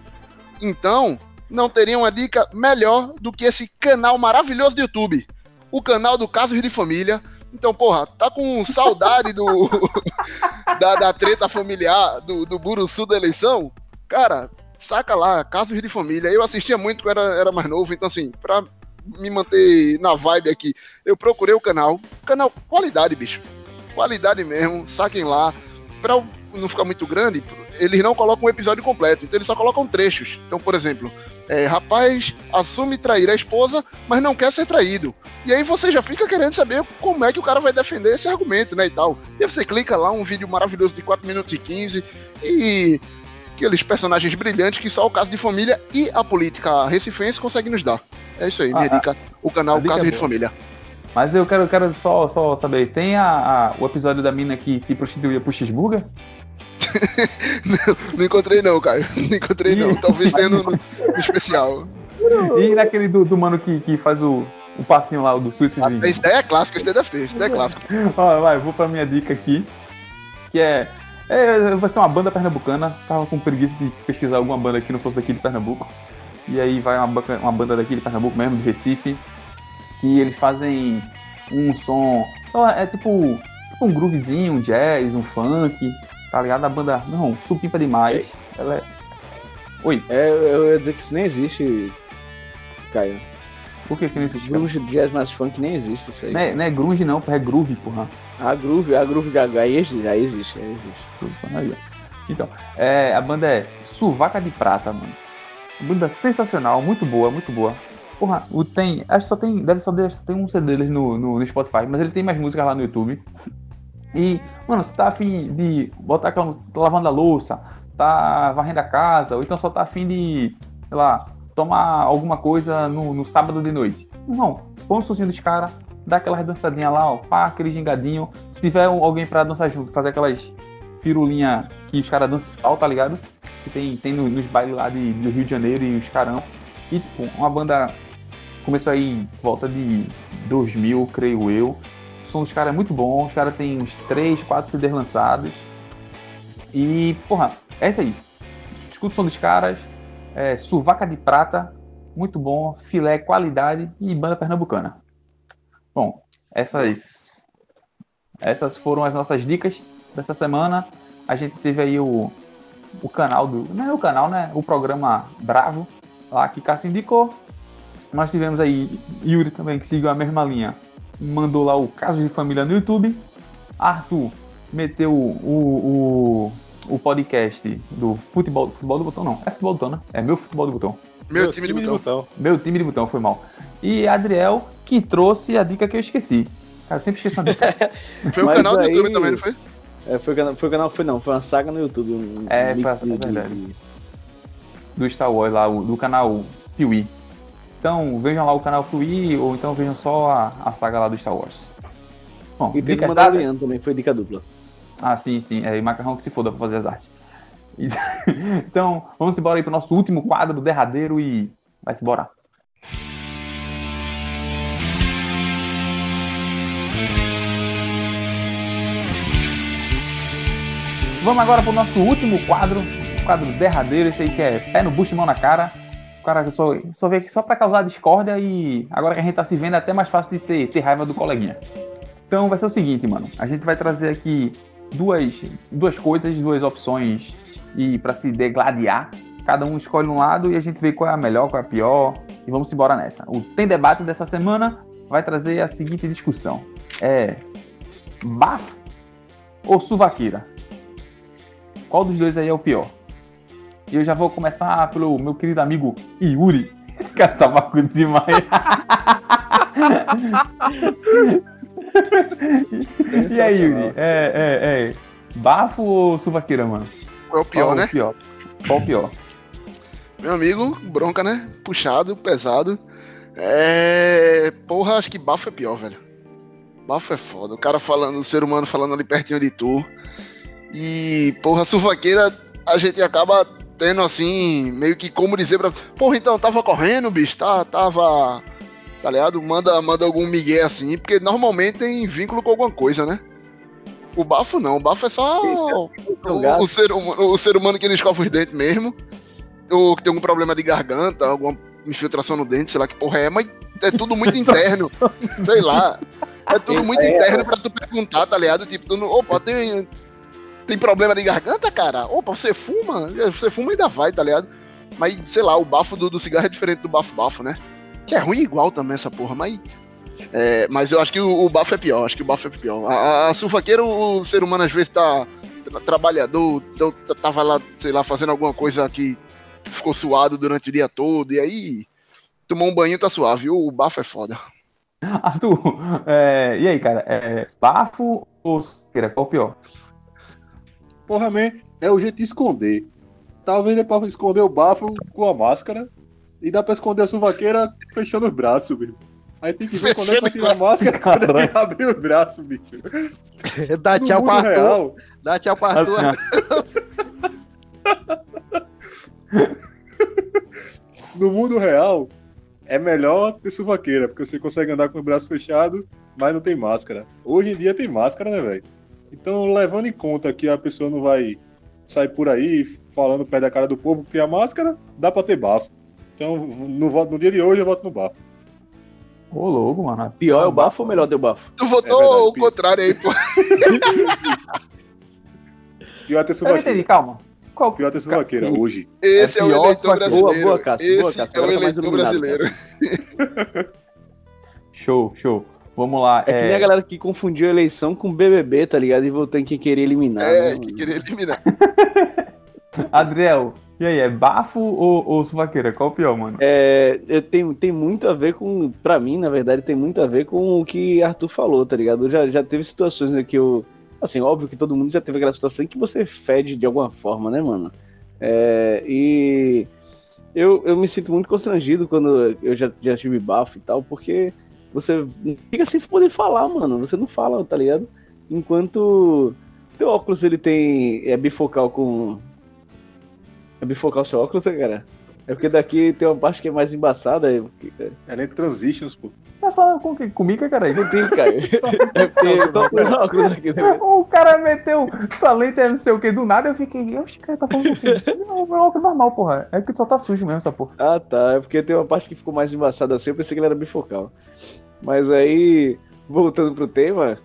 Então, não teria uma dica melhor do que esse canal maravilhoso do YouTube. O canal do Casos de Família. Então, porra, tá com saudade do [LAUGHS] da, da treta familiar do, do Buruçu da eleição? Cara, saca lá, Casos de Família. Eu assistia muito quando era, era mais novo, então assim, pra me manter na vibe aqui, eu procurei o canal. Canal qualidade, bicho. Qualidade mesmo, saquem lá. Pra não ficar muito grande, eles não colocam um episódio completo, então eles só colocam trechos. Então, por exemplo, é, rapaz assume trair a esposa, mas não quer ser traído. E aí você já fica querendo saber como é que o cara vai defender esse argumento, né, e tal. E aí você clica lá, um vídeo maravilhoso de 4 minutos e 15, e aqueles personagens brilhantes que só o caso de família e a política recifense conseguem nos dar. É isso aí, minha Ah, dica. O canal dica Caso é de. Família. Mas eu quero, quero só, só saber, tem a, a- o episódio da mina que se prostituía pro cheeseburger? Não encontrei não, Caio. Não encontrei não. Talvez tenha no, no especial. E naquele do, do mano que, que faz o, o passinho lá, o do Sweet Ah? Esse daí é clássico, esse daí deve ter, esse daí é clássico. [LAUGHS] Ó, vai, vou pra minha dica aqui, que é, é. Vai ser uma banda pernambucana. Tava com preguiça de pesquisar alguma banda que não fosse daqui de Pernambuco. E aí vai uma, uma banda daqui de Pernambuco mesmo, de Recife. Que eles fazem um som. ó, É tipo. Tipo um groovezinho, um jazz, um funk. Tá ligado? A banda. Não, supimpa demais. Ela é. Oi, É, eu ia dizer que isso nem existe, Caio. por que que não existe? Grunge, jazz mais funk nem existe isso aí. Não é, não é grunge não, é groove, porra. A groove, a groove gaga, aí existe, aí existe, aí existe. Ó. Então, é, a banda é Suvaca de Prata, mano. Banda sensacional, muito boa, muito boa. Porra, o tem. Acho que só tem. Deve só, deve só tem um CD deles no, no, no Spotify, mas ele tem mais músicas lá no YouTube. E, mano, você tá afim de botar aquela. tá lavando a louça, tá varrendo a casa, ou então só tá afim de, sei lá, tomar alguma coisa no, no sábado de noite. Não, põe o sozinho dos caras, dá aquelas dançadinhas lá, ó, pá, aquele gingadinho. Se tiver alguém pra dançar junto, fazer aquelas firulinha que os caras dançam tal, tá ligado? Que tem, tem no- nos bailes lá de, do Rio de Janeiro e os carão. E, tipo, uma banda começou aí em volta de 2000, creio eu. O som dos caras muito bom, os caras têm uns 3, 4 CDs lançados. E, porra, é isso aí. Escuta o som dos caras, é, Suvaca de Prata, muito bom, filé, qualidade e banda pernambucana. Bom, essas, essas foram as nossas dicas dessa semana. A gente teve aí o, o canal do. Não é o canal, né? O programa Bravo, lá que Cássio indicou. Nós tivemos aí Yuri também, que seguiu a mesma linha. Mandou lá o Caso de Família no YouTube. Arthur meteu o, o, o podcast do futebol, futebol do botão, não. É futebol do botão, né? É meu futebol do botão. Meu, time, de botão. Meu time de botão, foi mal. E Adriel, que trouxe a dica que eu esqueci. Cara, eu sempre esqueço uma dica. [LAUGHS] Foi o Mas canal do aí- YouTube também, não foi? É, foi, o canal, foi o canal, foi não, foi uma saga no YouTube. Um, É, um foi- é de- verdade. de- do Star Wars lá, do canal Piuí. Então vejam lá o canal Piuí ou então vejam só a, a saga lá do Star Wars. Bom, E dicas Mandaloriano dadas. também, foi dica dupla. Ah, sim, sim. É, e macarrão que se foda pra fazer as artes. [LAUGHS] Então, vamos embora aí pro nosso último quadro, derradeiro, e vai-se embora. Vamos agora pro nosso último quadro, o quadro derradeiro, esse aí que é pé no bucho e mão na cara. Cara só, só veio aqui só pra causar discórdia e agora que a gente tá se vendo é até mais fácil de ter, ter raiva do coleguinha. Então vai ser o seguinte, mano. A gente vai trazer aqui duas, duas coisas, duas opções e para se degladiar. Cada um escolhe um lado e a gente vê qual é a melhor, qual é a pior. E vamos embora nessa. O Tem Debate dessa semana vai trazer a seguinte discussão. É bafo ou suvaqueira? Qual dos dois aí é o pior? E eu já vou começar pelo meu querido amigo Yuri. Cara, tá bagulho demais. [LAUGHS] E aí, Yuri? É, é, é. Bafo ou suvaqueira, mano? Qual é o pior, Qual né? O pior? Qual o pior? Meu amigo, bronca, né? Puxado, pesado. É. Porra, acho que bafo é pior, velho. Bafo é foda. O cara falando, o ser humano falando ali pertinho de tu. E, porra, suvaqueira, a gente acaba tendo assim, meio que como dizer pra. Porra, então, tava correndo, bicho, tá, tava. Tá ligado? Manda, manda algum migué assim, porque normalmente tem vínculo com alguma coisa, né? O bafo não, o bafo é só o, gato. o ser, huma- o ser humano que não escova os dentes mesmo. Ou que tem algum problema de garganta, alguma infiltração no dente, sei lá que porra é, mas é tudo muito [LAUGHS] interno. sei lá. É tudo [LAUGHS] muito interno pra tu perguntar, tá ligado? Tipo, tu não, opa, tem, tem problema de garganta, cara? Opa, você fuma? Você fuma ainda vai, tá ligado? Mas, sei lá, o bafo do, do cigarro é diferente do bafo-bafo, né? Que é ruim igual também essa porra, mas. é, mas eu acho que o, o bafo é pior, acho que o bafo é pior. A, a, a sufaqueira, o, ser humano às vezes tá tra- trabalhador, então t- tava lá, sei lá, fazendo alguma coisa que ficou suado durante o dia todo, e aí tomou um banho tá suave. O bafo é foda. [LAUGHS] Arthur, é, e aí, cara? É bafo ou suvaqueira? Qual o pior? Porra, man, é o jeito de esconder. Talvez dê pra esconder o bafo com a máscara e dá pra esconder a suvaqueira fechando os braços, bicho. Aí tem que ver quando é vai tirar a máscara quando é vai abrir os braços, bicho. [LAUGHS] Dá No tchau pro Arthur. real, Dá tchau pro Arthur. [LAUGHS] no mundo real, é melhor ter suvaqueira, porque você consegue andar com os braços fechados, mas não tem máscara. Hoje em dia tem máscara, né, velho? Então, levando em conta que a pessoa não vai sair por aí falando pé da cara do povo que tem a máscara, dá pra ter bafo. Então, no, voto- no dia de hoje, eu voto no bafo. Ô, louco, mano. Pior é o bafo ou melhor deu bafo? Tu votou É verdade, o contrário aí, pô. [LAUGHS] Pior ter Eu entendi, calma. Qual Pior ter suvaqueira, hoje. Esse é, o eleitor brasileiro. Boa, boa, Cássio, boa, Esse Cássio. é o tá eleitor brasileiro. Show, show. Vamos lá. É, que nem a galera que confundiu a eleição com BBB, tá ligado? E votou em quem queria eliminar. É, né, que queria eliminar. [LAUGHS] Adriel, e aí, é bafo ou, ou suvaqueira? Qual o pior, mano? É, eu tenho, tem muito a ver com, pra mim, na verdade, tem muito a ver com o que Arthur falou, tá ligado? Já, já teve situações em que eu, assim, óbvio que todo mundo já teve aquela situação em que você fede de alguma forma, né, mano? É, e eu, eu me sinto muito constrangido quando eu já, já tive bafo e tal, porque você fica sem poder falar, mano, você não fala, tá ligado? Enquanto teu óculos, ele tem, é bifocal com... É bifocal seu óculos, né, cara? É porque daqui tem uma parte que é mais embaçada. É porque- É nem transitions, pô. Tá falando com, que- comigo, cara? Não tem, cara. [LAUGHS] É porque só os óculos aqui, né? O cara meteu talento é não sei o que do nada, eu fiquei, oxe, cara, tá falando com quem? [LAUGHS] Não, é óculos normal, porra. É que só tá sujo mesmo essa porra. Ah, tá. É porque tem uma parte que ficou mais embaçada assim. Eu pensei que ele era bifocal. Mas aí, voltando pro tema,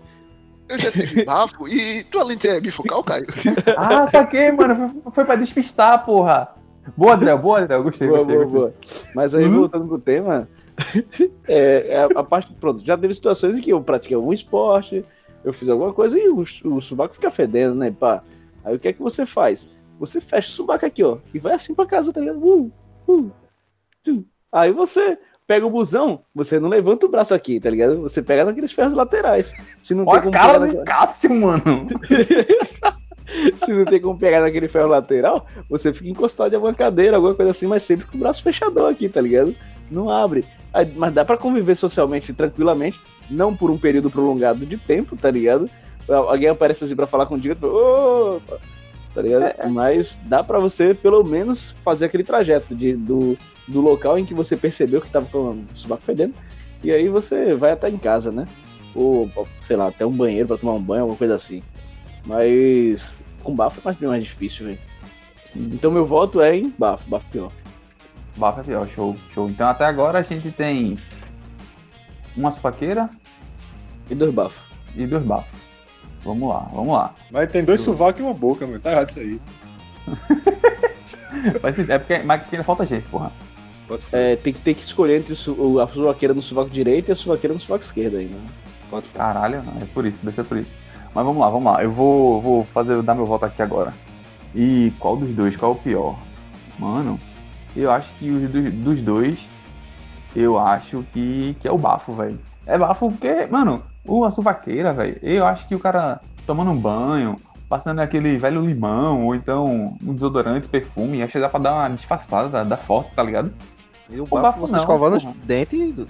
Eu já tive [LAUGHS] bafo e tua lente é bifocal, Caio? [LAUGHS] Ah, saquei, mano. Foi, foi pra despistar, porra. Boa, Adriel, boa, Adriel. Gostei, boa, gostei. boa, gostei. boa. Mas aí, Uhum. voltando pro tema, [LAUGHS] é, é a, a parte, pronto, já teve situações em que eu pratiquei algum esporte, eu fiz alguma coisa e o, o subaco fica fedendo, né, pá. Aí o que é que você faz? Você fecha o subaco aqui, ó, e vai assim pra casa, tá ligado? Uh, uh, uh. Aí você pega o busão, você não levanta o braço aqui, tá ligado? Você pega naqueles ferros laterais. Se não Olha a cara na- Cássio, mano. [LAUGHS] se não tem como pegar naquele ferro lateral, você fica encostado em alguma cadeira, alguma coisa assim, mas sempre com o braço fechadão aqui, tá ligado? Não abre. Mas dá pra conviver socialmente tranquilamente, não por um período prolongado de tempo, tá ligado? Alguém aparece assim pra falar contigo, fala, opa, tá ligado? Mas dá pra você, pelo menos, fazer aquele trajeto de, do, do local em que você percebeu que tava com o subaco fedendo, e aí você vai até em casa, né? Ou, sei lá, até um banheiro pra tomar um banho, alguma coisa assim. Mas com bafo é mais, bem mais difícil, velho. Então meu voto é em bafo, bafo pior. Bafo é pior, show, show. Então até agora a gente tem uma sufaqueira E dois bafos. e dois bafos. Vamos lá, vamos lá. Mas tem dois sovacos e uma boca, meu. Tá errado isso aí. [LAUGHS] É porque, mas porque ainda falta gente, porra. Pode É, tem que ter que escolher entre o a suvaqueira no sovaco direito e a suvaqueira no sovaco esquerdo aí, né? Pode Caralho, é por isso, deve ser por isso. Mas vamos lá, vamos lá. Eu vou, vou fazer, dar meu voto aqui agora. E qual dos dois? Qual é o pior? Mano, eu acho que os dos, dos dois, eu acho que, que é o bafo, velho. É bafo porque, mano, o a suvaqueira, velho, eu acho que o cara tomando um banho, passando aquele velho limão, ou então um desodorante, perfume, acho que dá pra dar uma disfarçada, dar, forte, tá ligado? E o bafo bafo, você não, escovando os porra. dentes,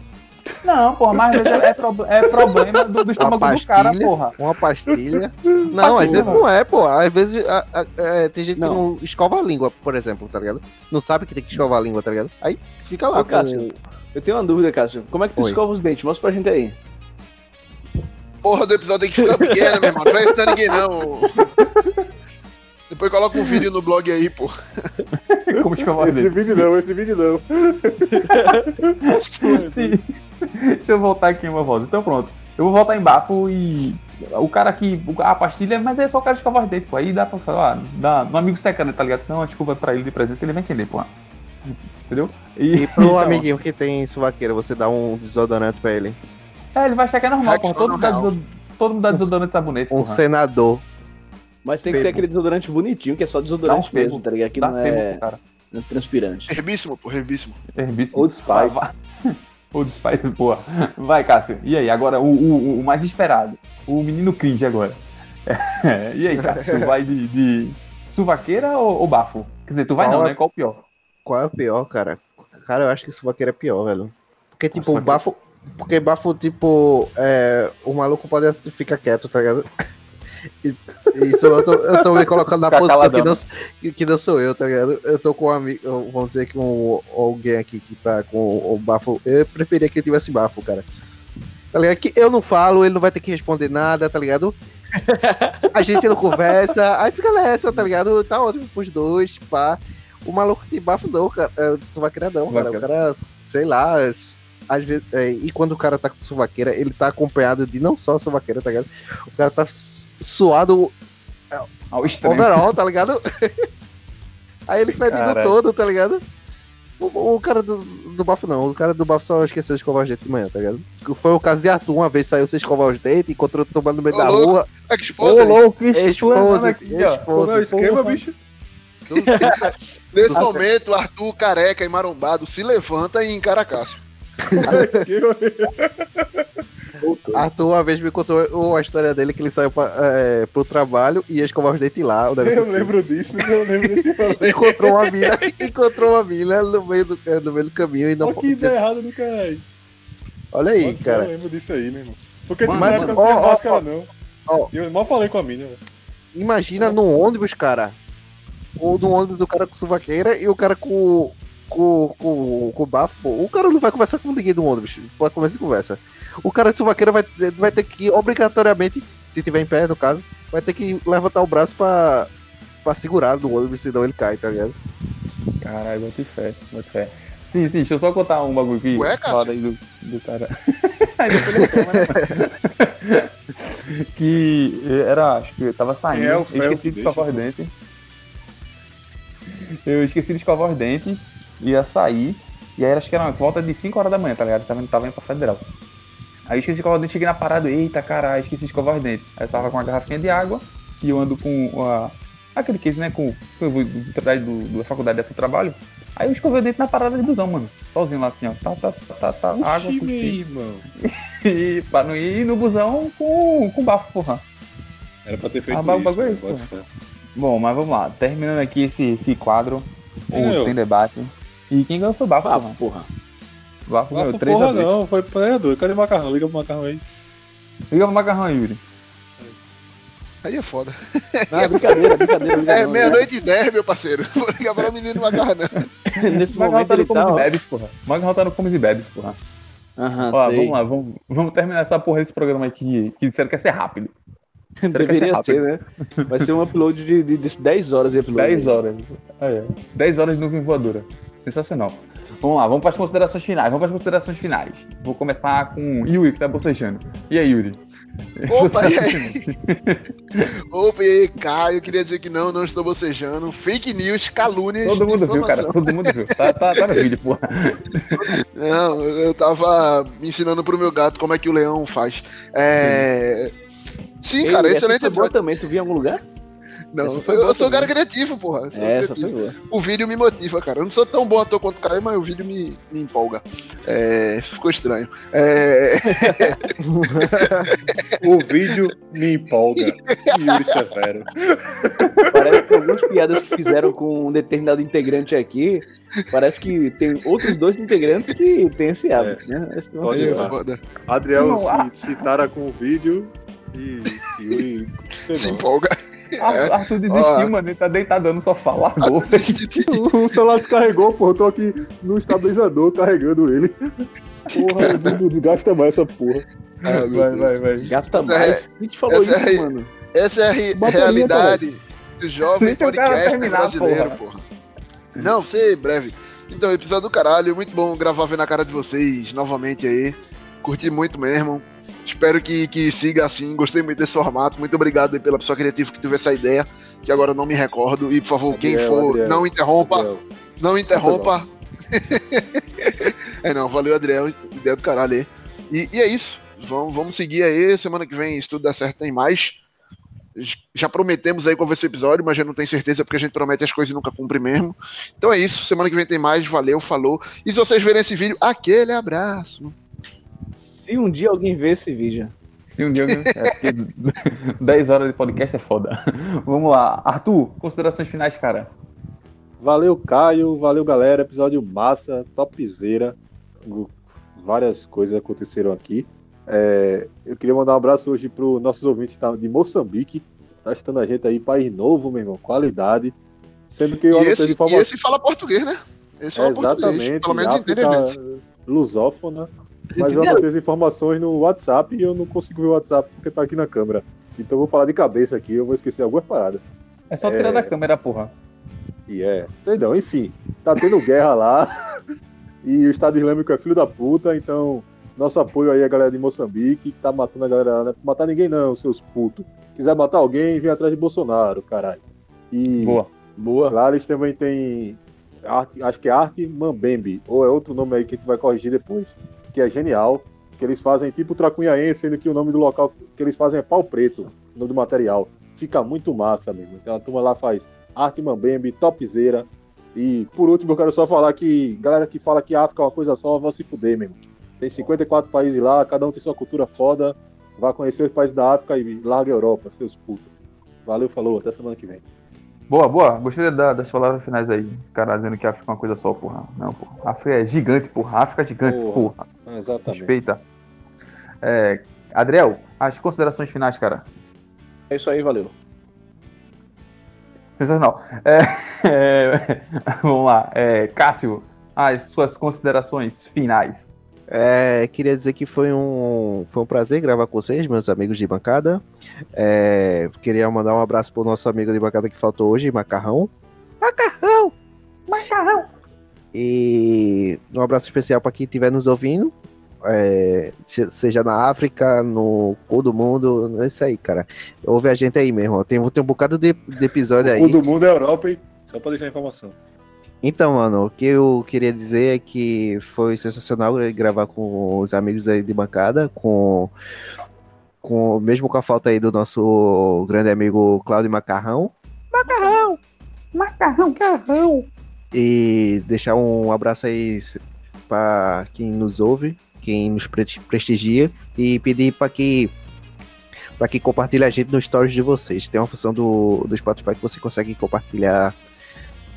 Não, porra, mas às vezes é, é prob- é problema do, do estômago do cara, porra. uma pastilha. [LAUGHS] Não, às vezes não é, pô. Às vezes a- a- é, tem gente Não. que não escova a língua, por exemplo, tá ligado? Não sabe que tem que escovar a língua, tá ligado? Aí fica lá. Ô, Cássio, eu tenho uma dúvida, Cássio. Como é que tu Oi. escova os dentes? Mostra pra gente aí. Porra do episódio tem que ficar pequeno, meu irmão. Não vai ensinar ninguém, não. Depois coloca um vídeo no blog aí, pô. Como escovar os Esse vídeo não, esse vídeo não. [LAUGHS] Sim. Deixa eu voltar aqui uma volta. Então pronto. Eu vou voltar em bafo e. O cara que. A pastilha, mas é só o cara escovar os dentes, pô. Aí dá pra falar, ah, dá, um amigo secreto, tá ligado? Não, uma desculpa pra ele de presente, ele vai entender, pô. Entendeu? E pro [LAUGHS] então, amiguinho que tem suvaqueira, você dá um desodorante pra ele. É, ele vai achar que é normal, pô. Todo mundo, dá desod... Todo mundo dá desodorante e sabonete, Um porra. senador. Mas tem que ser Fermo. aquele desodorante bonitinho, que é só desodorante um mesmo, tá ligado? Que Dá não fermo é, cara. não é transpirante. Herbíssimo, pô, herbíssimo. Herbíssimo. Old Spice. Vai. [LAUGHS] Old Spice, boa. Vai, Cássio. E aí, agora o, o, o mais esperado. O menino cringe agora. É, [LAUGHS] E aí, Cássio, tu vai de, de suvaqueira ou, ou bafo? Quer dizer, tu vai Qual não, é- né? Qual o pior? Qual é o pior, cara? Cara, eu acho que suvaqueira é pior, velho. Porque, tipo, Suvaqueira. bafo. Porque bafo, tipo, é, o maluco pode ficar quieto, tá ligado? [LAUGHS] Isso, isso eu, tô, eu tô me colocando na Ficar posição que não, que, que não sou eu, tá ligado? Eu tô com um amigo, vamos dizer que um, alguém aqui que tá com o bafo. Eu preferia que ele tivesse bafo, cara. Tá ligado? Que eu não falo, ele não vai ter que responder nada, tá ligado? [LAUGHS] A gente não conversa, aí fica nessa, tá ligado? Tá ótimo pros dois, pá. O maluco de bafo não, cara. É, de suvaqueira não, cara. O cara, sei lá, às vezes. é, e quando o cara tá com suvaqueira, ele tá acompanhado de não só suvaqueira, tá ligado? O cara tá su- suado Ao extremo. overall, tá ligado? [LAUGHS] Aí ele fedido todo, tá ligado? O, o cara do, do bafo não, o cara do bafo só esqueceu de escovar os dentes de manhã, tá ligado? Foi o caso de Arthur, uma vez saiu sem escovar os dentes, encontrou tomando no meio Ô, da louco. rua. Esposa, Ô, louco, Esposa, aqui, ó. Como é o esposa. esquema, bicho? Nesse momento, Arthur careca e marombado se levanta e encara Cássio. Arthur uma vez me contou a história dele que ele saiu pra, é, pro trabalho e ia escovar os dentes lá. Eu assim. lembro disso, eu lembro desse. Encontrou uma mina, [LAUGHS] encontrou uma mina no meio do, é, no meio do caminho e não Olha que ideia errada do caralho. Olha aí, Pode cara. Eu lembro disso aí, meu irmão. Porque Mano, mas- não ó, ó, máscara, ó, não. ó. Eu mal falei com a mina, velho. Imagina no ônibus, cara. Ou no ônibus do cara com suvaqueira e o cara com. Com, com, com bafo, pô. o cara não vai conversar com ninguém no ônibus. Pode começar de conversa. O cara de suvaqueira vai, vai ter que, obrigatoriamente, se tiver em pé, no caso, vai ter que levantar o braço pra, pra segurar no ônibus, senão ele cai, tá ligado? Caralho, bote fé, bote fé. Sim, sim, deixa eu só contar um bagulho aqui. Ué? Fala aí do, do cara. [LAUGHS] Né? que era, acho que eu tava saindo, é o eu esqueci que de escovar os dentes. Eu esqueci de escovar os dentes, ia sair, e aí acho que era uma volta de 5 horas da manhã, tá ligado? Tava, tava indo pra federal. Aí eu esqueci de escovar os dentes, cheguei na parada, eita caralho, esqueci de escovar os dentes. Aí eu tava com uma garrafinha de água e eu ando com a, aquele case, né, com eu vou do, da faculdade até o trabalho. Aí eu escovei o dente na parada de busão, mano. Sozinho lá, assim, ó. Tá, tá, tá, tá, tá água, Oxi, cuspi. meu irmão. [LAUGHS] E pra não ir no busão com, com bafo, porra. Era pra ter feito Ah, isso. bagulho é né? isso, fé. Bom, mas vamos lá. Terminando aqui esse, esse quadro, o? Tem Debate. E quem ganhou foi o Bafo, Ah, porra. porra. O Bafo ganhou Bafo 3 a porra 2 não, foi treinador. Cadê o macarrão? Liga pro macarrão aí. Liga pro Macarrão, Yuri. Aí é foda. Ah, brincadeira, brincadeira. É brincadeira. [LAUGHS] meia-noite e dez, meu parceiro. Vou ligar para o menino macarrão. [LAUGHS] Nesse Macarrão momento tá no Comes tá, e. Bebes, porra. O Macarrão tá no Comes e Bebes, porra. Aham, Ó, sei. vamos lá, vamos, vamos terminar essa porra desse programa aqui que disseram que ia ser rápido. Será que vai ser Deveria rápido? ser, né? Vai ser um upload de, de, de 10 horas de upload. 10 horas. Aí, ó. 10 horas de nuvem voadora. Sensacional. Vamos lá, vamos para as considerações finais. Vamos para as considerações finais. Vou começar com o Yuri, que tá bocejando. E aí, Yuri? Opa, e aí? [LAUGHS] Opa, e aí, Caio? Eu queria dizer que não, não estou bocejando. Fake news, calúnias. Todo mundo viu, cara. Todo mundo viu. Tá, tá, tá no vídeo, porra. Não, eu tava ensinando pro meu gato como é que o leão faz. É. Sim, Ei, cara, essa excelente foi boa episódio. também, tu viu em algum lugar? Não, eu, eu sou um cara também. criativo, porra. sou É. O vídeo me motiva, cara. Eu não sou tão bom ator quanto o Caio, mas o vídeo me, me empolga. É, ficou estranho. É, [LAUGHS] O vídeo me empolga. Yuri Severo. Parece que algumas piadas que fizeram com um determinado integrante aqui, parece que tem outros dois integrantes que têm esse hábito, né? Esse não Pode aí sei é ir foda. Adriel Não, ah. se citara com o vídeo e Yuri. [LAUGHS] Se não. empolga. [LAUGHS] Arthur, Arthur desistiu, Ó. mano. Ele tá deitado no sofá, largou. [LAUGHS] O celular descarregou, pô. Eu tô aqui no estabilizador carregando ele. Porra, [LAUGHS] não desgasta mais essa porra. Ah, Vai, vai, vai. Gasta Essa mais. é- falou essa isso, é- mano? Essa é a re- realidade do jovem podcast brasileiro, porra. Não, você breve. Então, episódio do caralho, muito bom gravar vendo a cara de vocês novamente aí. Curti muito mesmo. Espero que, que siga assim. Gostei muito desse formato. Muito obrigado aí pela pessoa criativa que teve essa ideia, que agora eu não me recordo. E, por favor, quem Adriel, for, Adriel. não interrompa. Adriel. Não interrompa. [LAUGHS] é não, valeu, Adriel. Ideia do caralho aí. E, e é isso. Vamos, vamos seguir aí. Semana que vem, se tudo der certo, tem mais. Já prometemos aí qual vai ser o episódio, mas já não tenho certeza porque a gente promete as coisas e nunca cumpre mesmo. Então é isso. Semana que vem tem mais. Valeu, falou. E se vocês verem esse vídeo, aquele abraço. Se um dia alguém ver esse vídeo. Se um dia. É porque [LAUGHS] 10 horas de podcast é foda. [LAUGHS] Vamos lá. Arthur, considerações finais, cara. Valeu, Caio. Valeu, galera. Episódio massa, topzera. Várias coisas aconteceram aqui. É, eu queria mandar um abraço hoje para os nossos ouvintes tá, de Moçambique. Tá estando a gente aí, país novo, meu irmão. Qualidade. Sendo que eu E esse, as e esse fala português, né? Esse É, fala português. exatamente. Pelo menos. África lusófona. Mas eu anotei as informações no WhatsApp e eu não consigo ver o WhatsApp porque tá aqui na câmera. Então eu vou falar de cabeça aqui, eu vou esquecer algumas paradas. É só É. tirar da câmera, porra. E é, sei não, enfim, tá tendo guerra lá [LAUGHS] e o Estado Islâmico é filho da puta, então nosso apoio aí à galera de Moçambique, que tá matando a galera lá, não é pra matar ninguém não, seus putos. Quiser matar alguém, vem atrás de Bolsonaro, caralho. E Boa. Boa. lá eles também tem arte, acho que é arte Mambembe, ou é outro nome aí que a gente vai corrigir depois, que é genial, que eles fazem tipo Tracunhaense, sendo que o nome do local que eles fazem é pau preto, o nome do material. Fica muito massa mesmo. Então a turma lá faz arte Mambembe, topzera. E por último eu quero só falar que galera que fala que África é uma coisa só, vão se fuder mesmo. Tem 54 países lá, cada um tem sua cultura foda. Vá conhecer os países da África e larga a Europa, seus putos. Valeu, falou, até semana que vem. Boa, boa. Gostei da- das palavras finais aí. O cara dizendo que a África é uma coisa só, porra. Não, porra. A África é gigante, porra. A África é gigante, Porra. porra. Exatamente. Respeita. É, Adriel, as considerações finais, cara. É isso aí, valeu. Sensacional. É, [LAUGHS] é, vamos lá. É, Cássio, as suas considerações finais. É, queria dizer que foi um, foi um prazer gravar com vocês, meus amigos de bancada. É, queria mandar um abraço pro nosso amigo de bancada que faltou hoje, Macarrão. Macarrão! Macarrão! E um abraço especial para quem estiver nos ouvindo. é, se- seja na África, no cu do mundo, é isso aí, cara. Ouve a gente aí mesmo. Tem, tem um bocado de, de episódio O aí. cu do mundo é Europa, hein? Só pra deixar a informação. Então, mano, o que eu queria dizer é que foi sensacional gravar com os amigos aí de bancada, com, com mesmo com a falta aí do nosso grande amigo Cláudio Macarrão. Macarrão! Macarrão! Macarrão! E deixar um abraço aí para quem nos ouve, quem nos prestigia e pedir para que para que compartilhe a gente nos stories de vocês. Tem uma função do, do Spotify que você consegue compartilhar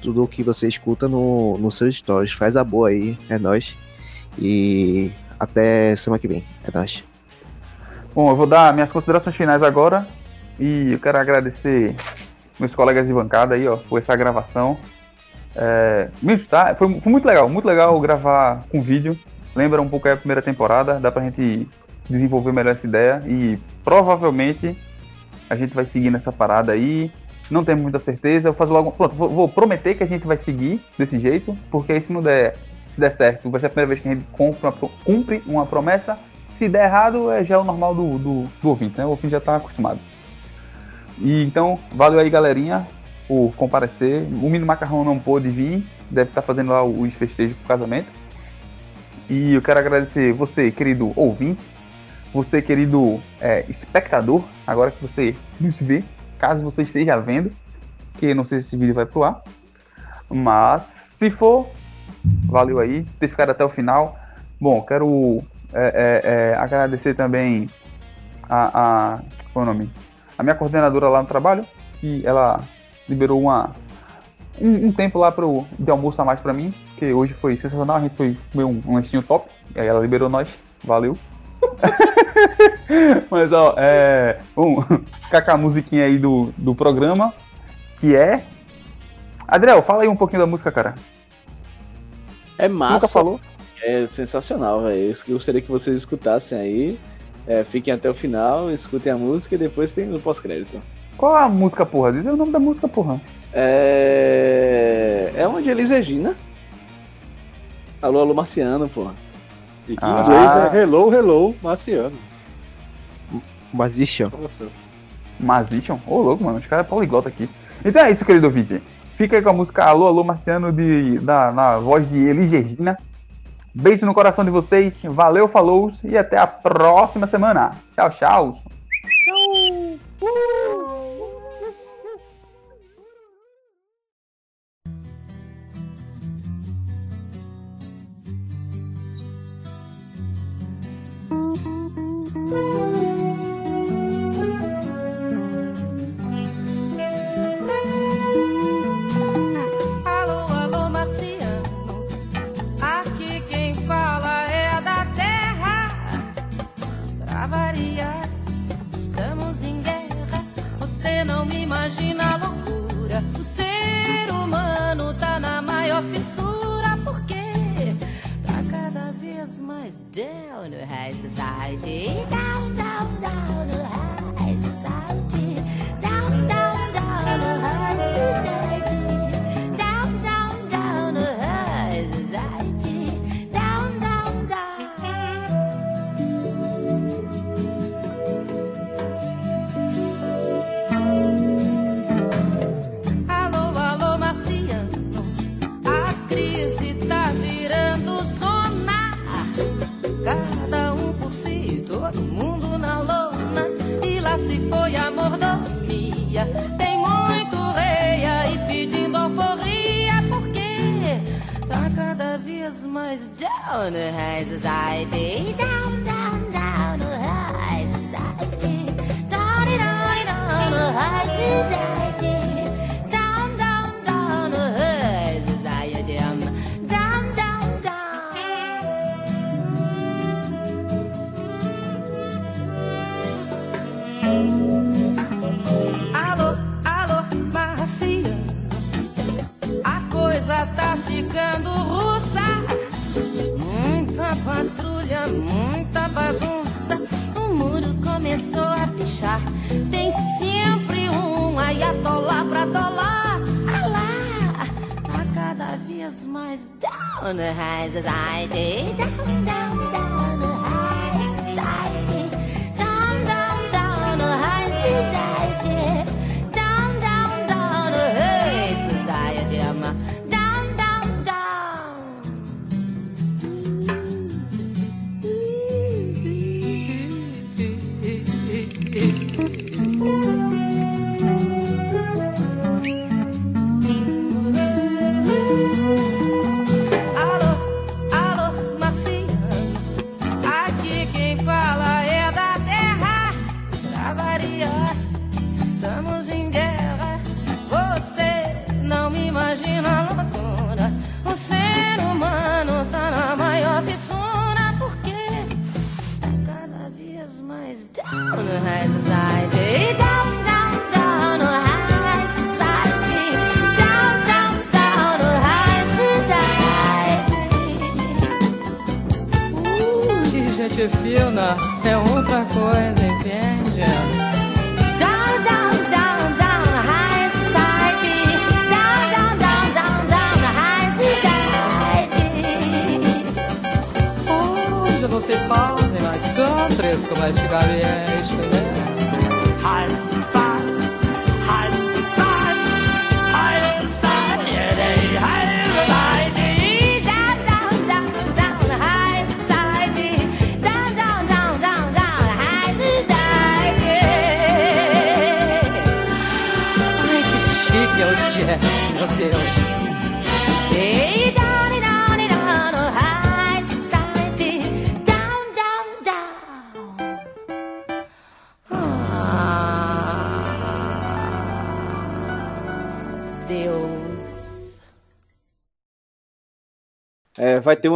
tudo o que você escuta no, no seus stories. Faz a boa aí, é nóis. E até semana que vem, é nóis. Bom, eu vou dar minhas considerações finais agora. E eu quero agradecer meus colegas de bancada aí, ó, por essa gravação. É, tá, foi, foi muito legal, muito legal gravar com vídeo. Lembra um pouco a primeira temporada, dá pra gente desenvolver melhor essa ideia e provavelmente a gente vai seguir nessa parada aí. Não temos muita certeza. Eu fazer logo. Pronto, vou, vou, prometer que a gente vai seguir desse jeito, porque aí se não der, se der certo, vai ser a primeira vez que a gente cumpre uma, promessa. Se der errado, é já o normal do, do, do ouvinte, né? O ouvinte já está acostumado. E então, valeu aí, galerinha, por comparecer. O Mino Macarrão não pôde vir, deve estar tá fazendo lá os festejos pro casamento. E eu quero agradecer você, querido ouvinte, você, querido é, espectador, agora que você nos vê, caso você esteja vendo, que não sei se esse vídeo vai pro ar, mas se for, valeu aí, ter ficado até o final. Bom, quero é, é, é agradecer também a, a, qual é o nome? a minha coordenadora lá no trabalho, que ela liberou uma, um, um tempo lá pro, de almoço a mais para mim, que hoje foi sensacional, a gente foi comer um, um lanchinho top, aí ela liberou nós, valeu. [LAUGHS] Mas, ó, é. Vamos [LAUGHS] ficar com a musiquinha aí do, do programa, que é. Adriel, fala aí um pouquinho da música, cara. É massa. Nunca falou? É sensacional, velho. Eu gostaria que vocês escutassem aí. É, fiquem até o final, escutem a música e depois tem o pós-crédito. Qual a música, porra? Diz o nome da música, porra. É. É uma de Elis Regina. Alô, alô, Marciano, porra. E em ah. inglês é Hello, Hello, Marciano. Magician. Magician? Ô, oh, louco, mano. Os caras é poliglota aqui. Então é isso, querido ouvinte. Fica aí com a música Alô, Alô, Marciano de, da, na voz de Elis Regina. Beijo no coração de vocês. Valeu, falou e até a próxima semana. Tchau, tchau. Tchau. Uh.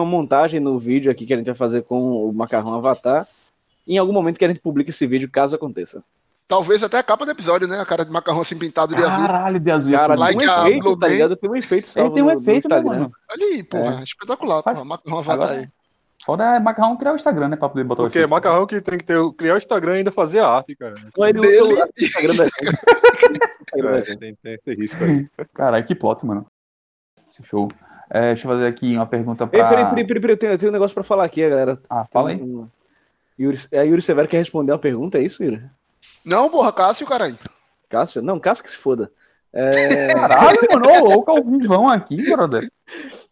Montagem no vídeo aqui que a gente vai fazer com o Macarrão Avatar. Em algum momento que a gente publique esse vídeo, caso aconteça. Talvez até a capa do episódio, né? A cara de macarrão assim pintado de azul. Caralho, de azul. Cara, like tem um efeito, tá ligado? Tem um efeito Ele tem um efeito, né, mano? Olha aí, porra. Espetacular, Faz- porra. Macarrão avatar Agora- aí. Foda é macarrão criar o Instagram, né? Pra poder botar o Porque macarrão que tem que ter, criar o Instagram e ainda fazer a arte, cara. Ele Dele- o Instagram da gente. [LAUGHS] É, tem, tem esse risco aí. [LAUGHS] Caralho, que plot, mano. Esse show. É, deixa eu fazer aqui uma pergunta Ei, pra... peraí, peraí, peraí, peraí, eu tenho, eu tenho um negócio pra falar aqui, galera. Ah, fala aí. Um- Yuri, a Yuri Severo quer responder uma pergunta, é isso, Yuri? Não, porra, Cássio, caralho. Cássio? Não, Cássio que se foda. É, [LAUGHS] Caralho, mano, louco, ao vivão aqui, brother.